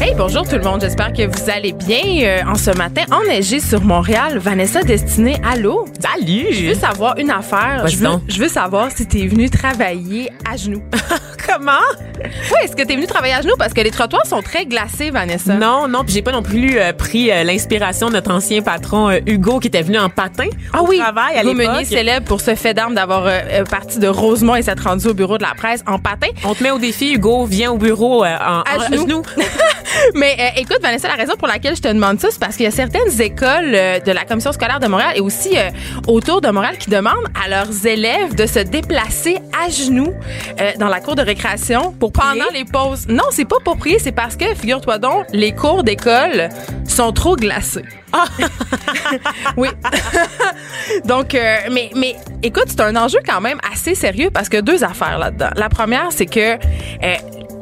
Hey, bonjour tout le monde. J'espère que vous allez bien euh, en ce matin enneigé sur Montréal. Vanessa Destinée, allô? Salut! Je veux savoir une affaire. Je veux, je veux savoir si t'es venu travailler à genoux. Comment? oui, est-ce que t'es venu travailler à genoux? Parce que les trottoirs sont très glacés, Vanessa. Non, non, puis j'ai pas non plus euh, pris euh, l'inspiration de notre ancien patron Hugo qui était venu en patin Ah au oui, travail à l'époque. Meunier célèbre pour ce fait d'armes d'avoir parti de Rosemont et s'être rendu au bureau de la presse en patin. On te met au défi, Hugo, viens au bureau en, À en- genoux. Mais euh, écoute, Vanessa, la raison pour laquelle je te demande ça, c'est parce qu'il y a certaines écoles euh, de la commission scolaire de Montréal et aussi euh, autour de Montréal qui demandent à leurs élèves de se déplacer à genoux euh, dans la cour de récréation pour pendant les pauses. Non, c'est pas pour prier, c'est parce que, figure-toi donc, les cours d'école sont trop glacés. Ah! oui. Donc, euh, mais, mais écoute, c'est un enjeu quand même assez sérieux parce que deux affaires là-dedans. La première, c'est que euh,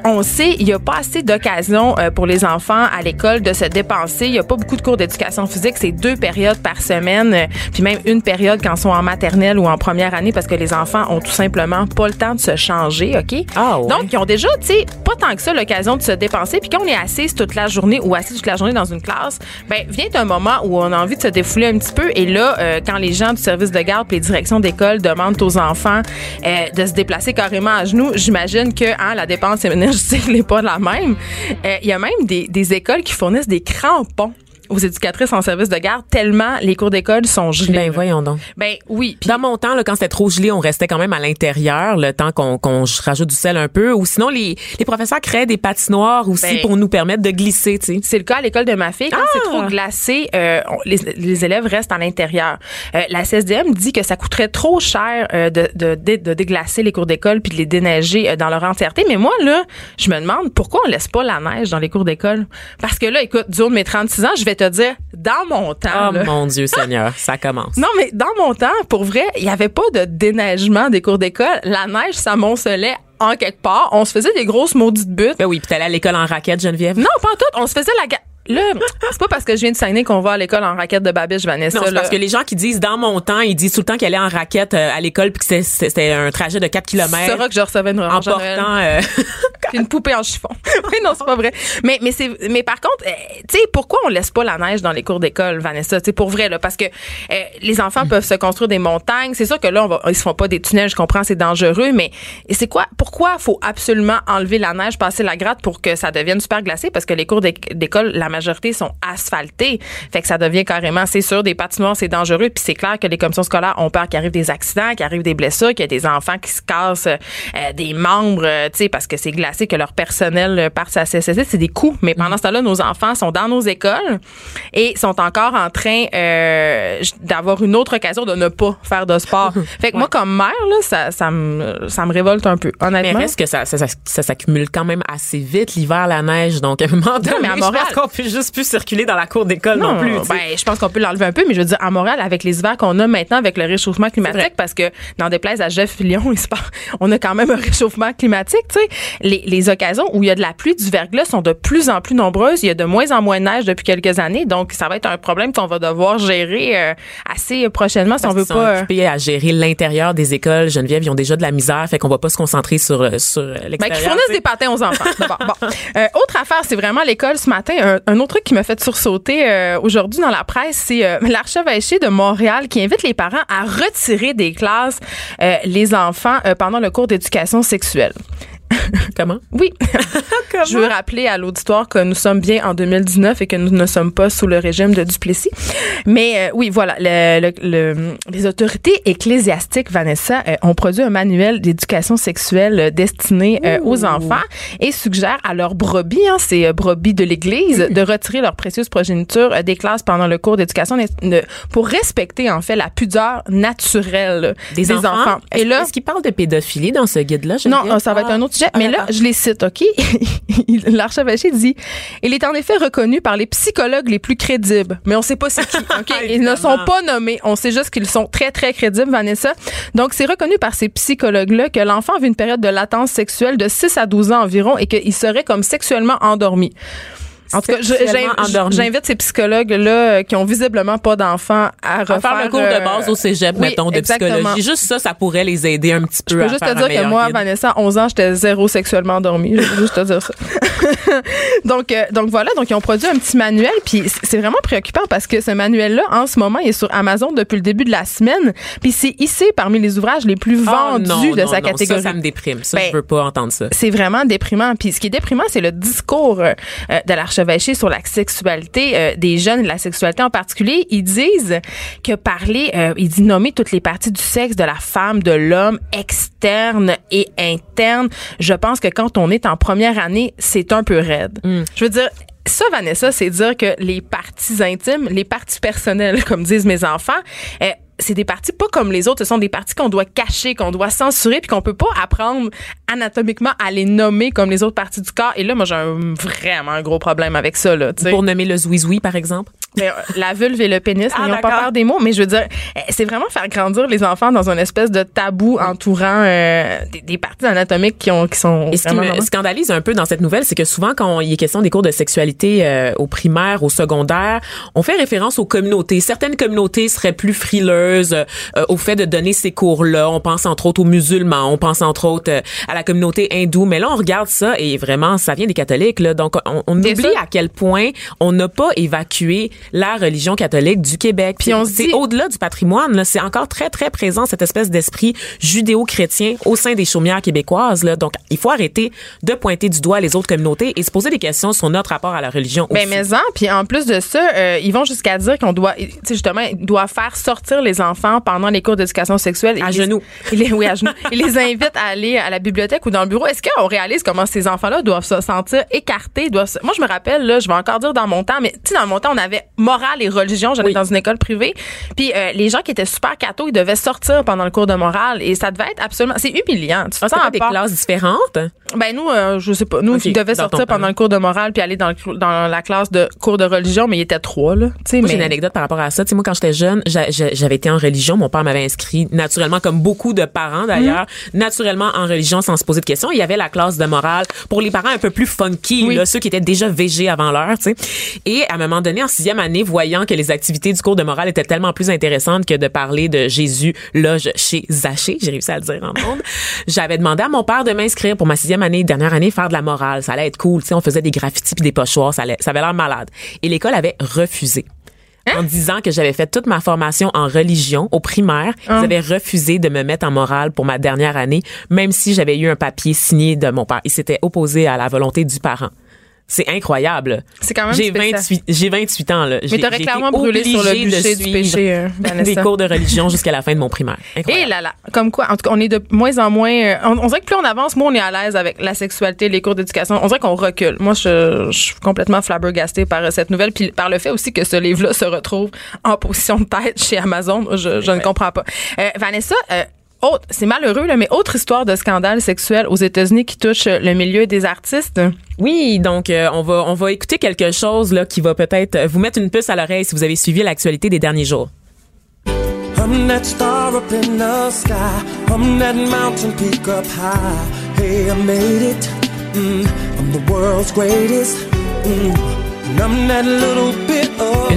on sait, il n'y a pas assez d'occasions euh, pour les enfants à l'école de se dépenser. Il n'y a pas beaucoup de cours d'éducation physique. C'est deux périodes par semaine, euh, puis même une période quand ils sont en maternelle ou en première année parce que les enfants ont tout simplement pas le temps de se changer, OK? Ah ouais. Donc, ils ont déjà, tu sais, pas tant que ça l'occasion de se dépenser. Puis quand on est assise toute la journée ou assis toute la journée dans une classe, ben vient un moment où on a envie de se défouler un petit peu. Et là, euh, quand les gens du service de garde, puis les directions d'école demandent aux enfants euh, de se déplacer carrément à genoux, j'imagine que hein, la dépense énergétique n'est pas la même. Euh, Il y a même des écoles qui fournissent des crampons aux éducatrices en service de garde tellement les cours d'école sont gelés. Ben là. voyons donc. Ben oui. Puis Dans mon temps, là, quand c'était trop gelé, on restait quand même à l'intérieur, le temps qu'on qu'on rajoute du sel un peu. Ou sinon, les, les professeurs créaient des patinoires aussi Ben- pour nous permettre de glisser, tu sais. C'est le cas à l'école de ma fille. Quand Ah! c'est trop glacé, euh, on- les, les élèves restent à l'intérieur. Euh, la CSDM dit que ça coûterait trop cher euh, de, de, de, de déglacer les cours d'école puis de les déneiger euh, dans leur entièreté. Mais moi, là, je me demande pourquoi on laisse pas la neige dans les cours d'école? Parce que là, écoute, du haut de mes 36 ans, je vais te dire, dans mon temps... Oh là, mon Dieu Seigneur, ça commence. non, mais dans mon temps, pour vrai, il n'y avait pas de déneigement des cours d'école. La neige s'amoncelait en quelque part. On se faisait des grosses maudites buttes. Ben oui, puis t'allais à l'école en raquette, Geneviève. Non, pas en tout. On se faisait la... Là, c'est pas parce que je viens de Saguenay qu'on va à l'école en raquette de babiche, Vanessa. Non, c'est parce que les gens qui disent dans mon temps, ils disent tout le temps qu'elle est en raquette euh, à l'école puis que c'est- c'est- c'était un trajet de 4 Tu km sauras que je recevais une en portant euh, une poupée en chiffon. oui, non, c'est pas vrai. Mais mais c'est mais par contre, euh, tu sais pourquoi on laisse pas la neige dans les cours d'école, Vanessa, tu sais pour vrai là parce que euh, les enfants peuvent se construire des montagnes, c'est sûr que là on va ils se font pas des tunnels, je comprends, c'est dangereux, mais c'est quoi pourquoi faut absolument enlever la neige, passer la gratte pour que ça devienne super glacé? Parce que les cours d'éc- d'école la majorité sont asphaltés. Fait que ça devient carrément c'est sûr des patinoires, c'est dangereux puis c'est clair que les commissions scolaires ont peur qu'il arrive des accidents, qu'il arrive des blessures, qu'il y ait des enfants qui se cassent euh, des membres, euh, tu sais parce que c'est glacé que leur personnel parte à CSSD, c'est des coûts. Mais pendant ce temps-là, nos enfants sont dans nos écoles et sont encore en train euh, d'avoir une autre occasion de ne pas faire de sport. fait que moi comme mère là, ça ça me ça me révolte un peu mais honnêtement. reste que ça, ça, ça, ça s'accumule quand même assez vite l'hiver la neige donc à un moment donné, mais à je Montréal- pense qu'on peut juste plus circuler dans la cour d'école non, plus. tu sais. Ben, je pense qu'on peut l'enlever un peu, mais je veux dire, à Montréal, avec les hivers qu'on a maintenant, avec le réchauffement climatique, parce que dans des places à Jeff Fillon, il se passe- on a quand même un réchauffement climatique, tu sais. Les, les occasions où il y a de la pluie, du verglas sont de plus en plus nombreuses. Il y a de moins en moins de neige depuis quelques années, donc ça va être un problème qu'on va devoir gérer euh, assez prochainement si on veut qu'ils pas. sont euh, occupés à gérer l'intérieur des écoles. Geneviève, ils ont déjà de la misère, fait qu'on va pas se concentrer sur euh, sur euh, Ben, l'extérieur. qui fournissent des patins aux enfants. D'abord. Bon. Euh, autre affaire, c'est vraiment l'école ce matin. Un, un autre truc qui m'a fait sursauter euh, aujourd'hui dans la presse, c'est euh, l'archevêché de Montréal qui invite les parents à retirer des classes euh, les enfants euh, pendant le cours d'éducation sexuelle. Comment? Oui. Je veux rappeler à l'auditoire que nous sommes bien en 2019 et que nous ne sommes pas sous le régime de Duplessis. Mais euh, oui, voilà, le- le- le- les autorités ecclésiastiques, Vanessa, euh, ont produit un manuel d'éducation sexuelle euh, destiné euh, aux enfants et suggèrent à leurs brebis, hein, ces brebis de l'Église, de retirer leur précieuse progéniture des classes pendant le cours d'éducation pour respecter en fait la pudeur naturelle Des, enfants? Et là, est-ce qu'il parle de pédophilie dans ce guide-là? non, ça va être Ah. un autre sujet. Ah, mais là, je les cite, OK? L'archevêché dit Il est en effet reconnu par les psychologues les plus crédibles. Mais on sait pas c'est qui, OK? Ils ne sont pas nommés. On sait juste qu'ils sont très, très crédibles, Vanessa. Donc, c'est reconnu par ces psychologues-là que l'enfant vit une période de latence sexuelle de 6 à 12 ans environ et qu'il serait comme sexuellement endormi. En tout cas, j'invite ces psychologues-là euh, qui ont visiblement pas d'enfants à À refaire faire le cours de base au cégep, oui, mettons, de exactement. psychologie. Juste ça, ça pourrait les aider un petit peu Je peux à juste faire te dire que moi, guide. Vanessa, à 11 ans, j'étais zéro sexuellement endormie. Je veux juste te dire ça. donc, euh, donc voilà, donc ils ont produit un petit manuel, puis c'est vraiment préoccupant parce que ce manuel-là, en ce moment, il est sur Amazon depuis le début de la semaine, puis c'est hissé parmi les ouvrages les plus Ah, vendus non, de non, sa non, catégorie. Ça, ça me déprime. Ça, Ben, je veux pas entendre ça. C'est vraiment déprimant. Puis ce qui est déprimant, c'est le discours euh, euh, de l'archevêché sur la sexualité euh, des jeunes, la sexualité en particulier. Ils disent que parler, euh, il dit nommer toutes les parties du sexe de la femme, de l'homme, externe et interne. Je pense que quand on est en première année, c'est un peu raide. Je veux dire. Ça, Vanessa, c'est dire que les parties intimes, les parties personnelles, comme disent mes enfants, euh, c'est des parties pas comme les autres. Ce sont des parties qu'on doit cacher, qu'on doit censurer, puis qu'on peut pas apprendre anatomiquement à les nommer comme les autres parties du corps. Et là, moi, j'ai un vraiment un gros problème avec ça. Là, tu sais. Pour nommer le zouizoui, par exemple. Mais, euh, la vulve et le pénis, Ah, n'ayons pas d'accord. peur des mots, mais je veux dire, euh, c'est vraiment faire grandir les enfants dans une espèce de tabou entourant euh, des, des parties anatomiques qui, ont, qui sont Et ce qui me normales. scandalise un peu dans cette nouvelle, c'est que souvent, quand il est question des cours de sexualité euh, au primaire, au secondaire, on fait référence aux communautés. Certaines communautés seraient plus frileuses euh, au fait de donner ces cours-là. On pense entre autres aux musulmans, on pense entre autres euh, à la communauté hindoue. Mais là, on regarde ça et vraiment, ça vient des catholiques. Là. Donc, on, oublie sûr. à quel point on n'a pas évacué la religion catholique du Québec. Puis on c'est dit- au-delà du patrimoine. là, C'est encore très, très présent, cette espèce d'esprit judéo-chrétien au sein des chaumières québécoises. Là. Donc, il faut arrêter de pointer du doigt les autres communautés et se poser des questions sur notre rapport à la religion Ben, aussi. mais en, puis en plus de ça, euh, ils vont jusqu'à dire qu'on doit, tu sais, justement, doivent faire sortir les enfants pendant les cours d'éducation sexuelle. À genoux. les- oui, à genoux. Ils les invitent à aller à la bibliothèque ou dans le bureau. Est-ce qu'on réalise comment ces enfants-là doivent se sentir écartés? Doivent se- Moi, je me rappelle, là, je vais encore dire dans mon temps, mais tu sais, dans mon temps, on avait morale et religion. J'allais Oui. dans une école privée. Puis euh, les gens qui étaient super cathos, ils devaient sortir pendant le cours de morale et ça devait être absolument, c'est humiliant. Tu te Ah, sens pas des classes différentes? Ben nous, euh, je sais pas. Nous, Ok, ils devaient sortir temps. pendant le cours de morale puis aller dans, le, dans la classe de cours de religion, mais il était trois là. Tu sais, Moi, mais j'ai une anecdote par rapport à ça. Tu sais, moi, quand j'étais jeune, j'a- j'a- j'avais été en religion. Mon père m'avait inscrit naturellement, comme beaucoup de parents d'ailleurs, Mhm. naturellement en religion sans se poser de questions. Il y avait la classe de morale pour les parents un peu plus funky, Oui. là, ceux qui étaient déjà végés avant l'heure, tu sais. Et à un moment donné, en sixième année, voyant que les activités du cours de morale étaient tellement plus intéressantes que de parler de Jésus loge chez Zaché, j'ai réussi à le dire en monde, j'avais demandé à mon père de m'inscrire pour ma sixième année, dernière année, faire de la morale. Ça allait être cool, tu sais. On faisait des graffitis puis des pochoirs, ça, allait, ça avait l'air malade. Et l'école avait refusé en disant que j'avais fait toute ma formation en religion au primaire. Ils avaient refusé de me mettre en morale pour ma dernière année, même si j'avais eu un papier signé de mon père. Ils s'étaient opposés à la volonté du parent. C'est incroyable. C'est quand même J'ai spécial. 28, j'ai 28 ans, là. Mais t'aurais clairement brûlé sur le bûcher du péché, euh, des cours de religion jusqu'à la fin de mon primaire. Et Incroyable. là là, comme quoi, en tout cas, on est de moins en moins. euh, On, on dirait que plus on avance, moins on est à l'aise avec la sexualité, les cours d'éducation. On dirait qu'on recule. Moi, je, je suis complètement flabbergastée par euh, cette nouvelle, puis par le fait aussi que ce livre-là se retrouve en position de tête chez Amazon. Je, je ne comprends pas. Euh, Vanessa. Autre- c'est malheureux, là, mais autre histoire de scandale sexuel aux États-Unis qui touche euh, le milieu des artistes. Oui, donc euh, on va on va écouter quelque chose là qui va peut-être euh, vous mettre une puce à l'oreille si vous avez suivi l'actualité des derniers jours. I'm that star up in the sky. I'm that mountain peak up high. Hey, I made it. Mm, I'm the world's greatest. Mm, and I'm that little bit of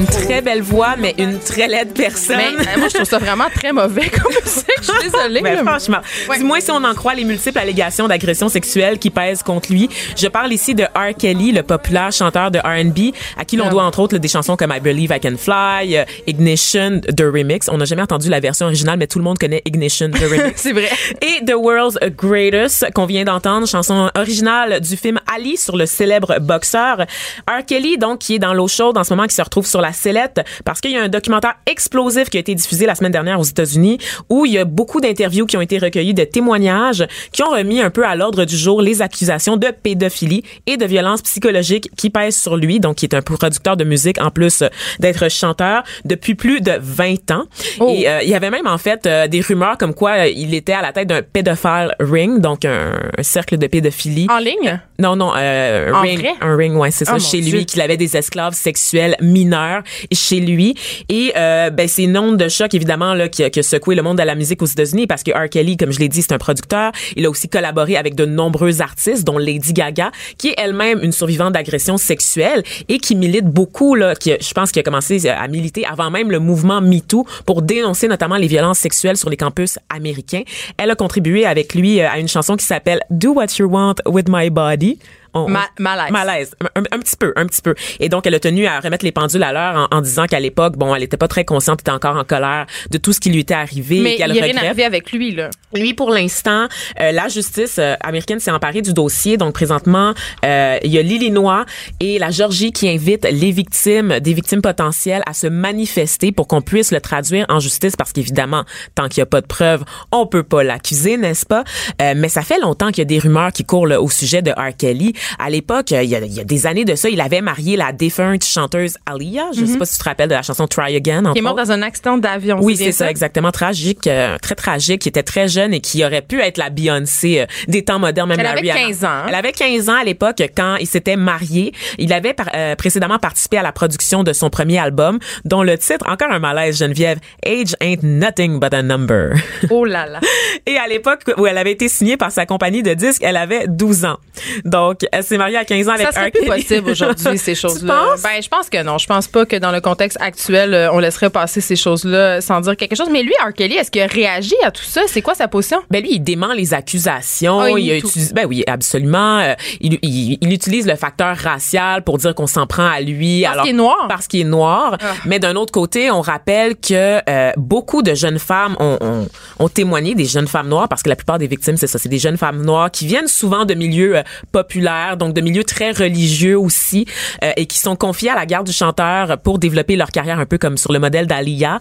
une très belle voix, mais une très laide personne. Mais euh, moi, je trouve ça vraiment très mauvais comme musique. Je suis désolée. Ben, franchement, Ouais. du moins si on en croit les multiples allégations d'agression sexuelle qui pèsent contre lui. Je parle ici de R. Kelly, le populaire chanteur de R&B, à qui l'on Ah. doit entre autres des chansons comme I Believe I Can Fly, euh, Ignition, The Remix. On n'a jamais entendu la version originale, mais tout le monde connaît Ignition, The Remix. C'est vrai. Et The World's Greatest, qu'on vient d'entendre, chanson originale du film Ali sur le célèbre boxeur. R. Kelly, donc, qui est dans l'eau chaude en ce moment, qui se retrouve sur la sellette, parce qu'il y a un documentaire explosif qui a été diffusé la semaine dernière aux États-Unis, où il y a beaucoup d'interviews qui ont été recueillies, de témoignages, qui ont remis un peu à l'ordre du jour les accusations de pédophilie et de violence psychologique qui pèsent sur lui, donc qui est un producteur de musique en plus d'être chanteur depuis plus de 20 ans. Oh. Et euh, il y avait même en fait euh, des rumeurs comme quoi euh, il était à la tête d'un pédophile ring, donc un, un cercle de pédophilie. En ligne? Non, non, un En ring, vrai? un ring, ouais, c'est ça, Ah, mon chez Dieu. lui, qu'il avait des esclaves sexuels mineurs chez lui. Et euh, ben c'est une onde de choc évidemment là qui a, qui a secoué le monde de la musique aux États-Unis parce que R. Kelly, comme je l'ai dit, c'est un producteur. Il a aussi collaboré avec de nombreux artistes, dont Lady Gaga, qui est elle-même une survivante d'agression sexuelle et qui milite beaucoup là. Qui, je pense qu'il a commencé à militer avant même le mouvement MeToo pour dénoncer notamment les violences sexuelles sur les campus américains. Elle a contribué avec lui euh, à une chanson qui s'appelle Do What You Want with My Body. On- Ma- malaise. malaise un, un petit peu un petit peu et donc elle a tenu à remettre les pendules à l'heure en, en disant qu'à l'époque bon elle était pas très consciente était encore en colère de tout ce qui lui était arrivé Mais il a rien arrivé avec lui, là. Lui, pour l'instant, euh, la justice euh, américaine s'est emparée du dossier. Donc, présentement, euh, il y a l'Illinois et la Georgie qui invitent les victimes, des victimes potentielles, à se manifester pour qu'on puisse le traduire en justice parce qu'évidemment, tant qu'il n'y a pas de preuves, on peut pas l'accuser, n'est-ce pas? Euh, mais ça fait longtemps qu'il y a des rumeurs qui courent là, au sujet de R. Kelly. À l'époque, euh, il y, a, il y a des années de ça, il avait marié la défunte chanteuse Aaliyah. Je sais pas si tu te rappelles de la chanson Try Again. Qui est mort dans un accident d'avion. Oui, c'est ça, exactement. Tragique, euh, très tragique, qui était très jeune et qui aurait pu être la Beyoncé euh, des temps modernes, même Elle la avait Rihanna. 15 ans? Elle avait 15 ans à l'époque quand il s'était marié. Il avait par- euh, précédemment participé à la production de son premier album, dont le titre, encore un malaise, Geneviève, Age Ain't Nothing But a Number. Oh là là. Et à l'époque où elle avait été signée par sa compagnie de disques, elle avait 12 ans. Donc, elle s'est mariée à 15 ans avec Ça serait plus possible aujourd'hui, ces choses-là. Ben, je pense que non. Je pense pas que dans le contexte actuel, euh, on laisserait passer ces choses-là sans dire quelque chose. Mais lui, R. Kelly, est-ce qu'il a réagi à tout ça? C'est quoi sa Ben lui, il dément les accusations. Ah, il il utilisé, ben oui, absolument. Euh, il, il, il utilise le facteur racial pour dire qu'on s'en prend à lui. Parce qu'il est noir? Parce qu'il est noir. Ah. Mais d'un autre côté, on rappelle que euh, beaucoup de jeunes femmes ont, ont, ont témoigné, des jeunes femmes noires, parce que la plupart des victimes, c'est ça, c'est des jeunes femmes noires qui viennent souvent de milieux euh, populaires, donc de milieux très religieux aussi, euh, et qui sont confiés à la garde du chanteur pour développer leur carrière un peu comme sur le modèle d'Alia.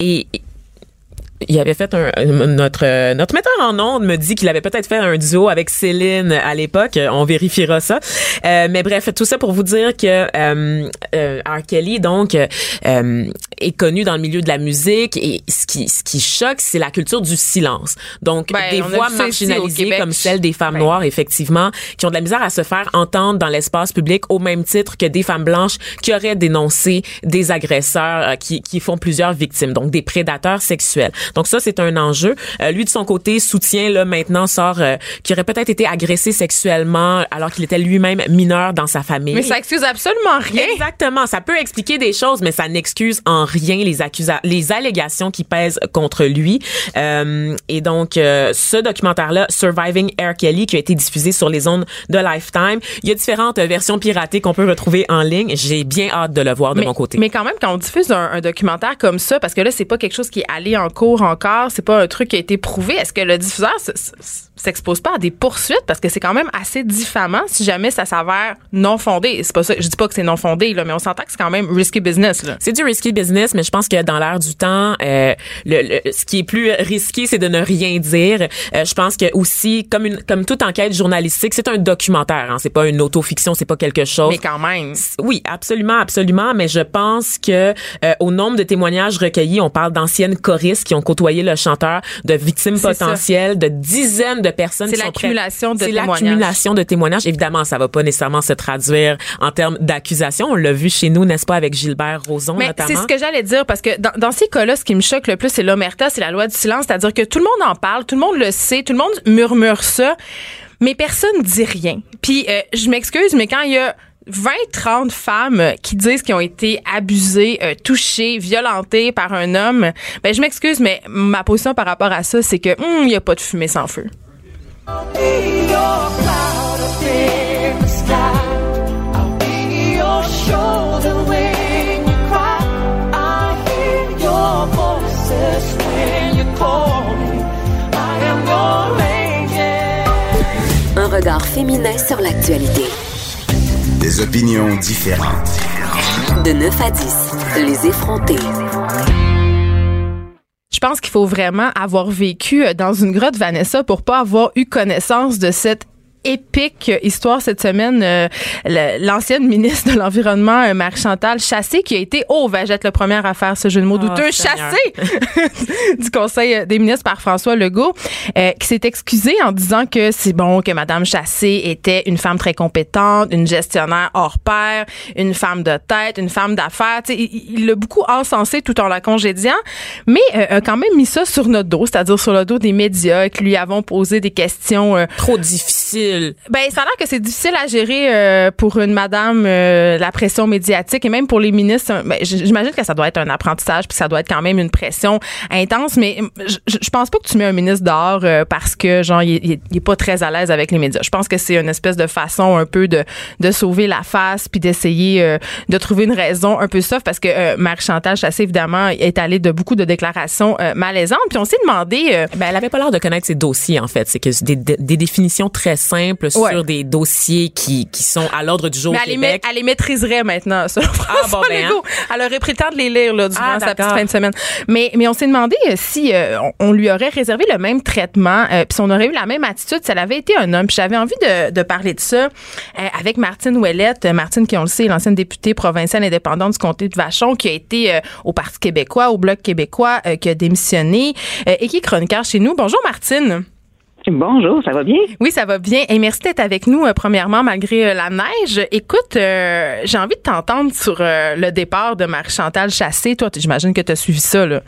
Et, il avait fait un notre euh, notre metteur en ondes me dit qu'il avait peut-être fait un duo avec Céline à l'époque. On vérifiera ça. Euh, mais bref tout ça pour vous dire que euh, euh, R. Kelly donc euh, est connu dans le milieu de la musique et ce qui ce qui choque c'est la culture du silence. Donc Ben, des voix marginalisées comme celle des femmes Ben. noires effectivement qui ont de la misère à se faire entendre dans l'espace public au même titre que des femmes blanches qui auraient dénoncé des agresseurs euh, qui qui font plusieurs victimes donc des prédateurs sexuels donc ça, c'est un enjeu. Euh, lui, de son côté, soutient là maintenant sort euh, qu'il aurait peut-être été agressé sexuellement alors qu'il était lui-même mineur dans sa famille. Mais ça excuse absolument rien. Exactement, ça peut expliquer des choses, mais ça n'excuse en rien les accusa les allégations qui pèsent contre lui. Euh, et donc, euh, ce documentaire-là, Surviving R. Kelly, qui a été diffusé sur les ondes de Lifetime, il y a différentes versions piratées qu'on peut retrouver en ligne. J'ai bien hâte de le voir de mais, mon côté. mais quand même, quand on diffuse un, un documentaire comme ça, parce que là, c'est pas quelque chose qui est allé en cours encore, c'est pas un truc qui a été prouvé, est-ce que le diffuseur s'expose pas à des poursuites? Parce que c'est quand même assez diffamant si jamais ça s'avère non fondé. C'est pas ça, je dis pas que c'est non fondé, là, mais on s'entend que c'est quand même risky business, là. C'est du risky business, mais je pense que dans l'air du temps, euh, le, le- ce qui est plus risqué, c'est de ne rien dire. Euh, je pense que aussi, comme une, comme toute enquête journalistique, c'est un documentaire. Hein, c'est pas une autofiction, c'est pas quelque chose. Mais quand même. Oui, absolument, absolument. Mais je pense que euh, au nombre de témoignages recueillis, on parle d'anciennes choristes qui ont côtoyé le chanteur, de victimes C'est ça. potentielles, de dizaines de personnes. C'est l'accumulation de C'est témoignages. l'accumulation de témoignages. Évidemment, ça va pas nécessairement se traduire en termes d'accusation. On l'a vu chez nous, n'est-ce pas, avec Gilbert Rozon Mais notamment. c'est ce que j'allais dire parce que dans, dans ces cas-là, ce qui me choque le plus, c'est l'omerta, c'est la loi du silence, c'est-à-dire que tout le monde en parle, tout le monde le sait, tout le monde murmure ça, mais personne dit rien. Puis euh, je m'excuse, mais quand il y a 20-30 femmes qui disent qu'ils ont été abusées, euh, touchées, violentées par un homme, ben je m'excuse, mais ma position par rapport à ça, c'est que hum, il n'y a pas de fumée sans feu. Un regard féminin sur l'actualité. Des opinions différentes. De 9 à 10, les effrontés. Je pense qu'il faut vraiment avoir vécu euh, dans une grotte Vanessa pour pas avoir eu connaissance de cette épique histoire cette semaine. Euh, L'ancienne ministre de l'Environnement, euh, Marie-Chantal Chassé, qui a été, oh, va être le premier à faire ce jeu de mots Oh, douteux, chassé du Conseil des ministres par François Legault, euh, qui s'est excusé en disant que c'est bon que Madame Chassé était une femme très compétente, une gestionnaire hors pair, une femme de tête, une femme d'affaires. Il l'a beaucoup encensé tout en la congédiant, mais euh, a quand même mis ça sur notre dos, c'est-à-dire sur le dos des médias qui lui avons posé des questions euh, Trop difficile. ben, ça a l'air que c'est difficile à gérer euh, pour une madame euh, la pression médiatique et même pour les ministres. Ben, j'imagine que ça doit être un apprentissage puis ça doit être quand même une pression intense. Mais je, je pense pas que tu mets un ministre dehors euh, parce que genre il, il est pas très à l'aise avec les médias. Je pense que c'est une espèce de façon un peu de de sauver la face puis d'essayer euh, de trouver une raison un peu soft parce que euh, Marie-Chantal Chassé évidemment est allée de beaucoup de déclarations euh, malaisantes. Puis on s'est demandé euh, Ben, elle avait pas l'air de connaître ses dossiers, en fait. C'est que des, des définitions très simples Ouais. sur des dossiers qui, qui sont à l'ordre du jour Mais au elle les, Québec. met- elle les maîtriserait maintenant, selon François bon, ben, Legault. Elle aurait pris le temps de les lire là, durant Ah, sa petite fin de semaine. Mais, mais on s'est demandé euh, si euh, on, on lui aurait réservé le même traitement, euh, puis si on aurait eu la même attitude si elle avait été un homme. Puis j'avais envie de, de parler de ça euh, avec Martine Ouellette. Martine, qui on le sait, est l'ancienne députée provinciale indépendante du comté de Vachon, qui a été au Parti québécois, au Bloc québécois, qui a démissionné et qui est chroniqueur chez nous. Bonjour Martine. Bonjour, ça va bien? Oui, ça va bien. Et merci d'être avec nous, euh, premièrement, malgré euh, la neige. Écoute, euh, j'ai envie de t'entendre sur le départ de Marie-Chantal Chassé. Toi, j'imagine que tu as suivi ça, là.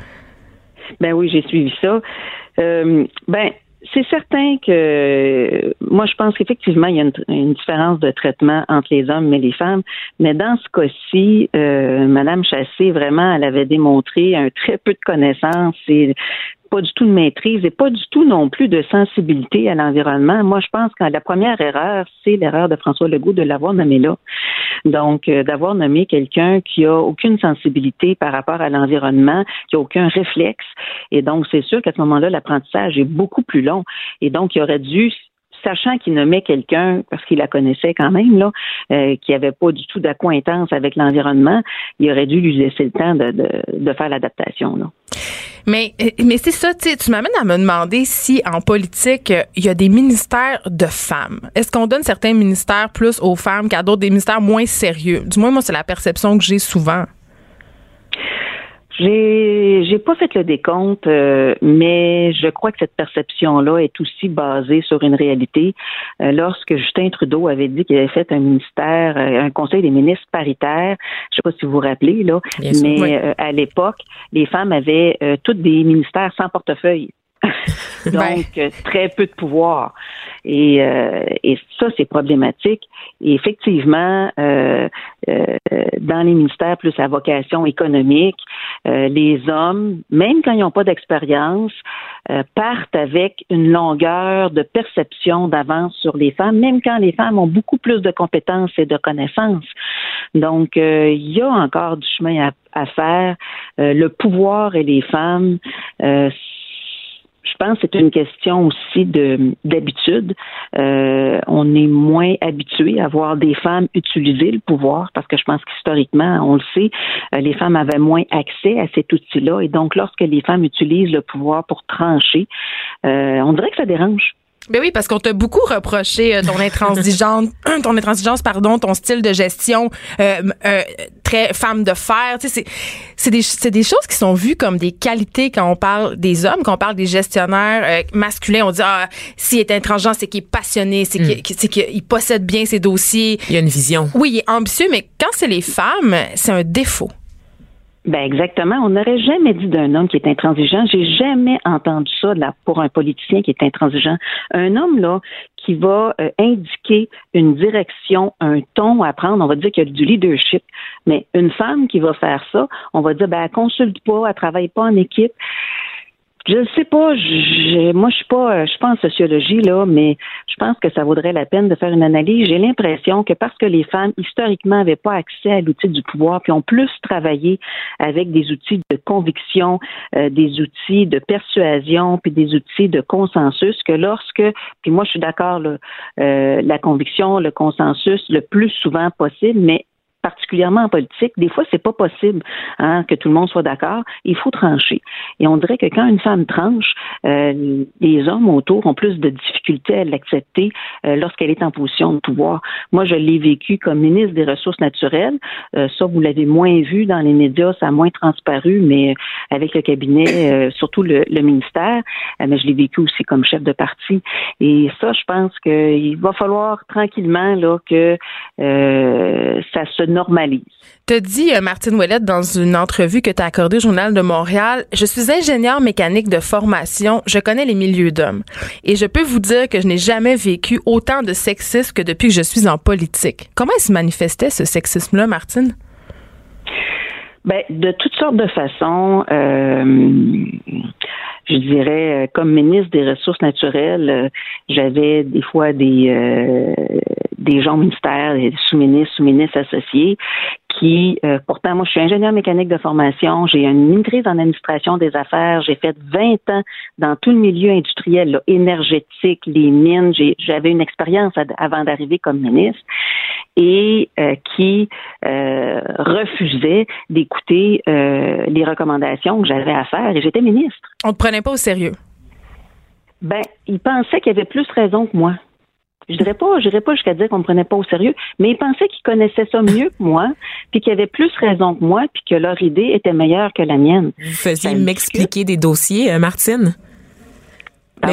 Ben oui, j'ai suivi ça. Ben, c'est certain que moi, je pense qu'effectivement, il y a une, une différence de traitement entre les hommes et les femmes. Mais dans ce cas-ci, euh, Madame Chassé, vraiment, elle avait démontré un très peu de connaissances et pas du tout de maîtrise et pas du tout non plus de sensibilité à l'environnement. Moi, je pense que la première erreur, c'est l'erreur de François Legault de l'avoir nommé là. Donc, euh, d'avoir nommé quelqu'un qui a aucune sensibilité par rapport à l'environnement, qui a aucun réflexe. Et donc, c'est sûr qu'à ce moment-là, l'apprentissage est beaucoup plus long. Et donc, il aurait dû sachant qu'il nommait quelqu'un, parce qu'il la connaissait quand même, là, euh, qui avait pas du tout d'acquaintance avec l'environnement, il aurait dû lui laisser le temps de, de, de faire l'adaptation. Là. Mais, euh, mais c'est ça, tu m'amènes à me demander si en politique, euh, il y a des ministères de femmes. Est-ce qu'on donne certains ministères plus aux femmes qu'à d'autres, des ministères moins sérieux? Du moins, moi, c'est la perception que j'ai souvent. J'ai j'ai pas fait le décompte, euh, mais je crois que cette perception-là est aussi basée sur une réalité. Euh, lorsque Justin Trudeau avait dit qu'il avait fait un ministère, euh, un conseil des ministres paritaire, je sais pas si vous vous rappelez là, Bien sûr, mais oui. euh, à l'époque, les femmes avaient toutes des ministères sans portefeuille. Donc, Ben. euh, très peu de pouvoir. Et, euh, et ça, c'est problématique. Et effectivement, euh, euh, dans les ministères plus à vocation économique, euh, les hommes, même quand ils n'ont pas d'expérience, euh, partent avec une longueur de perception d'avance sur les femmes, même quand les femmes ont beaucoup plus de compétences et de connaissances. Donc, euh, il y a encore du chemin à, à faire. Euh, le pouvoir et les femmes, euh, je pense que c'est une question aussi de d'habitude. Euh, on est moins habitué à voir des femmes utiliser le pouvoir parce que je pense qu'historiquement, on le sait, euh, les femmes avaient moins accès à cet outil-là et donc lorsque les femmes utilisent le pouvoir pour trancher, euh, on dirait que ça dérange. Ben oui, parce qu'on t'a beaucoup reproché euh, ton intransigeance, ton intransigeance, pardon, ton style de gestion euh, euh, très femme de fer. Tu sais, c'est c'est des c'est des choses qui sont vues comme des qualités quand on parle des hommes, quand on parle des gestionnaires euh, masculins. On dit ah s'il est intransigeant, c'est qu'il est passionné, c'est qu'il c'est qu'il possède bien ses dossiers. Il y a une vision. Oui, il est ambitieux, mais quand c'est les femmes, c'est un défaut. Ben exactement. On n'aurait jamais dit d'un homme qui est intransigeant. J'ai jamais entendu ça là, pour un politicien qui est intransigeant. Un homme là qui va euh, indiquer une direction, un ton à prendre. On va dire qu'il y a du leadership. Mais une femme qui va faire ça, on va dire ben elle consulte pas, elle travaille pas en équipe. Je ne sais pas, moi je suis pas, euh, je suis pas en sociologie là, mais je pense que ça vaudrait la peine de faire une analyse. J'ai l'impression que parce que les femmes historiquement n'avaient pas accès à l'outil du pouvoir, puis ont plus travaillé avec des outils de conviction, euh, des outils de persuasion, puis des outils de consensus, que lorsque, puis moi je suis d'accord, euh, la conviction, le consensus, le plus souvent possible, mais particulièrement en politique, des fois, c'est pas possible hein, que tout le monde soit d'accord. Il faut trancher. Et on dirait que quand une femme tranche, euh, les hommes autour ont plus de difficultés à l'accepter euh, lorsqu'elle est en position de pouvoir. Moi, je l'ai vécu comme ministre des Ressources naturelles. Euh, ça, vous l'avez moins vu dans les médias, ça a moins transparu, mais avec le cabinet, euh, surtout le, le ministère, euh, mais je l'ai vécu aussi comme chef de parti. Et ça, je pense qu'il va falloir tranquillement là que euh, ça se normalise. T'as dit, euh, Martine Ouellette, dans une entrevue que tu as accordée au Journal de Montréal, je suis ingénieur mécanique de formation, je connais les milieux d'hommes. Et je peux vous dire que je n'ai jamais vécu autant de sexisme que depuis que je suis en politique. Comment se manifestait, ce sexisme-là, Martine? Ben, de toutes sortes de façons. Euh, je dirais, euh, comme ministre des Ressources naturelles, euh, j'avais des fois des euh, des gens au ministère, des sous-ministres, sous-ministres associés, qui, euh, pourtant, moi, je suis ingénieur mécanique de formation, j'ai une maîtrise en administration des affaires, j'ai fait 20 ans dans tout le milieu industriel, là, énergétique, les mines, j'avais une expérience avant d'arriver comme ministre, et euh, qui euh, refusait d'écouter euh, les recommandations que j'avais à faire, et j'étais ministre. On te prenait pas au sérieux? Ben, il pensait qu'il avait plus raison que moi. Je dirais pas, je dirais pas jusqu'à dire qu'on me prenait pas au sérieux, mais il pensait qu'ils connaissaient ça mieux que moi, puis qu'ils avaient plus raison que moi, puis que leur idée était meilleure que la mienne. Vous faisiez m'expliquer des dossiers, euh, Martine?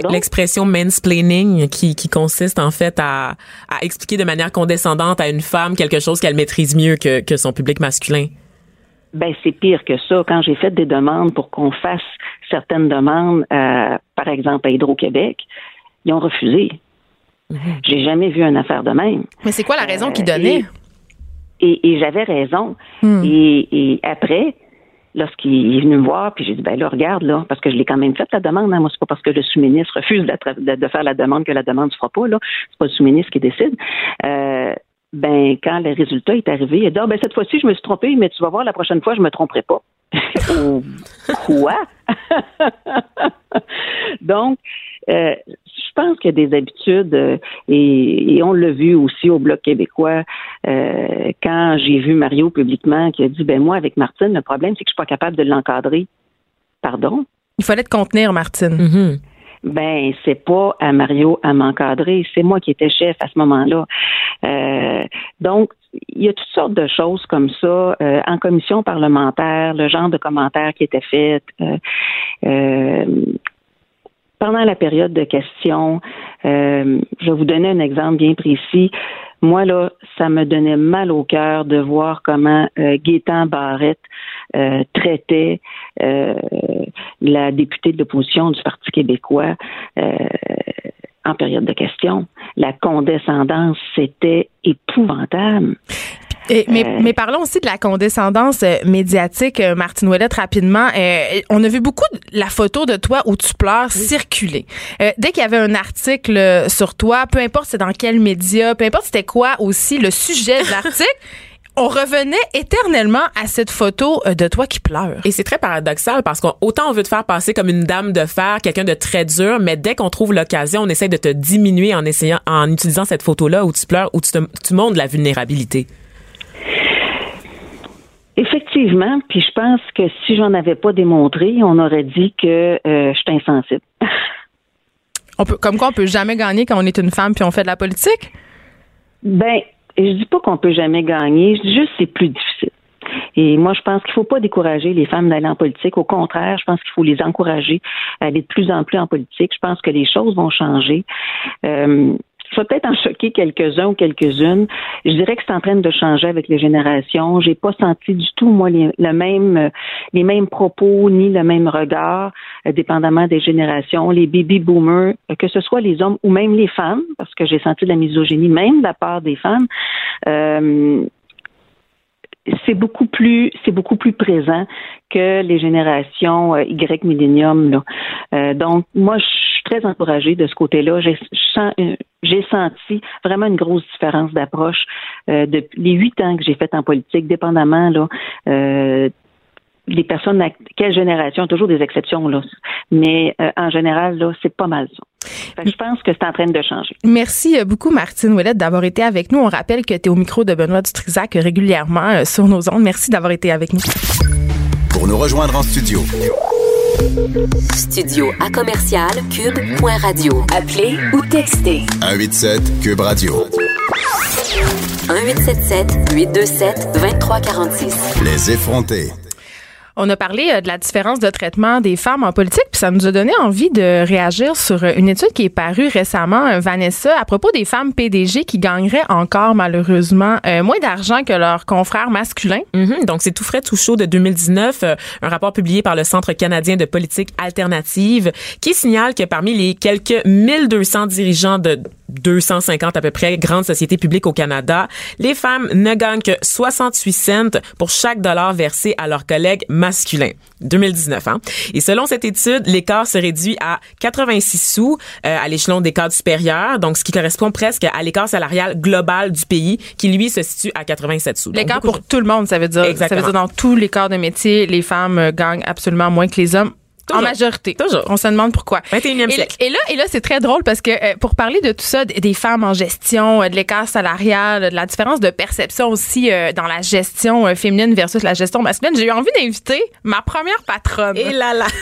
L'expression mansplaining qui, qui consiste en fait à, à expliquer de manière condescendante à une femme quelque chose qu'elle maîtrise mieux que, que son public masculin. Ben, c'est pire que ça. Quand j'ai fait des demandes pour qu'on fasse certaines demandes, euh, par exemple à Hydro-Québec, ils ont refusé. J'ai jamais vu une affaire de même. Mais c'est quoi la raison Euh, donnait? Et, et j'avais raison. Hmm. Et, et après, lorsqu'il est venu me voir, puis j'ai dit, ben là, regarde, là, parce que je l'ai quand même fait la demande. Hein, moi, c'est pas parce que le sous-ministre refuse de, faire la demande que la demande se fera pas, là. C'est pas le sous-ministre qui décide. Euh, ben, quand le résultat est arrivé, il a dit, ah, ben, cette fois-ci, je me suis trompé, mais tu vas voir, la prochaine fois, je me tromperai pas. Quoi? Donc, euh, je pense qu'il y a des habitudes, euh, et, et on l'a vu aussi au Bloc québécois, euh, quand j'ai vu Mario publiquement qui a dit, ben moi, avec Martine, le problème, c'est que je suis pas capable de l'encadrer. Pardon? Il fallait te contenir, Martine. Mhm. Ben, c'est pas à Mario à m'encadrer, c'est moi qui étais chef à ce moment-là. Euh, donc, il y a toutes sortes de choses comme ça euh, en commission parlementaire, le genre de commentaires qui étaient faits. euh, euh, pendant la période de questions, euh, je vais vous donner un exemple bien précis. Moi, là, ça me donnait mal au cœur de voir comment euh, Gaétan Barrette euh, traitait euh, la députée de l'opposition du Parti québécois euh, en période de questions. La condescendance, c'était épouvantable. Et- mais, Euh, mais parlons aussi de la condescendance euh, médiatique, euh, Martine Ouellette, rapidement. Euh, on a vu beaucoup de la photo de toi où tu pleures circuler. Euh, dès qu'il y avait un article euh, sur toi, peu importe c'est dans quel média, peu importe c'était quoi aussi le sujet de l'article, on revenait éternellement à cette photo euh, de toi qui pleure. Et c'est très paradoxal parce qu'autant on veut te faire passer comme une dame de fer, quelqu'un de très dur, mais dès qu'on trouve l'occasion, on essaie de te diminuer en essayant, en utilisant cette photo-là où tu pleures, où tu, te, tu montres la vulnérabilité. Effectivement, puis je pense que si j'en avais pas démontré, on aurait dit que euh, je suis insensible. On peut, comme quoi on peut jamais gagner quand on est une femme puis on fait de la politique? Ben, je dis pas qu'on peut jamais gagner, je dis juste c'est plus difficile. Et moi, je pense qu'il faut pas décourager les femmes d'aller en politique. Au contraire, je pense qu'il faut les encourager à aller de plus en plus en politique. Je pense que les choses vont changer. Euh, je vais peut-être en choquer quelques-uns ou quelques-unes. Je dirais que c'est en train de changer avec les générations. J'ai pas senti du tout, moi, les, le même, euh, les mêmes propos ni le même regard, euh, dépendamment des générations. Les baby boomers, euh, que ce soit les hommes ou même les femmes, parce que j'ai senti de la misogynie même de la part des femmes. C'est beaucoup plus c'est beaucoup plus présent que les générations euh, Y millénium là. Euh, donc moi je suis très encouragée de ce côté-là. Euh, j'ai senti vraiment une grosse différence d'approche euh, depuis les huit ans que j'ai fait en politique, dépendamment là. euh, les personnes à quelle génération, toujours des exceptions là, mais euh, en général là, c'est pas mal ça. Fait que je pense que c'est en train de changer. Merci euh, beaucoup, Martine Ouellette, d'avoir été avec nous. On rappelle que tu es au micro de Benoît Dutrisac régulièrement euh, sur nos ondes. Merci d'avoir été avec nous. Pour nous rejoindre en studio, Studio à commercial cube.radio. Appelez ou textez 187 Cube Radio. 1877 827 2346. Les effrontés. On a parlé euh, de la différence de traitement des femmes en politique, puis ça nous a donné envie de réagir sur euh, une étude qui est parue récemment, euh, Vanessa, à propos des femmes PDG qui gagneraient encore malheureusement moins d'argent que leurs confrères masculins. Mhm. Donc, c'est tout frais, tout chaud de 2019, euh, un rapport publié par le Centre canadien de politique alternative qui signale que parmi les quelques 1200 dirigeants de 250 à peu près grandes sociétés publiques au Canada, les femmes ne gagnent que 68 cents pour chaque dollar versé à leurs collègues masculins. 2019, hein? Et selon cette étude, l'écart se réduit à 86 sous euh, à l'échelon des cadres supérieurs, donc ce qui correspond presque à l'écart salarial global du pays, qui lui se situe à 87 sous. L'écart pour tout le monde, ça veut dire. Exactement. Ça veut dire dans tous les corps de métier, les femmes euh, gagnent absolument moins que les hommes. En Toujours. majorité. Toujours. On se demande pourquoi. 21e Et, siècle. et là, et là, c'est très drôle parce que euh, pour parler de tout ça, des femmes en gestion, euh, de l'écart salarial, de la différence de perception aussi euh, dans la gestion euh, féminine versus la gestion masculine, j'ai eu envie d'inviter ma première patronne. Et là là.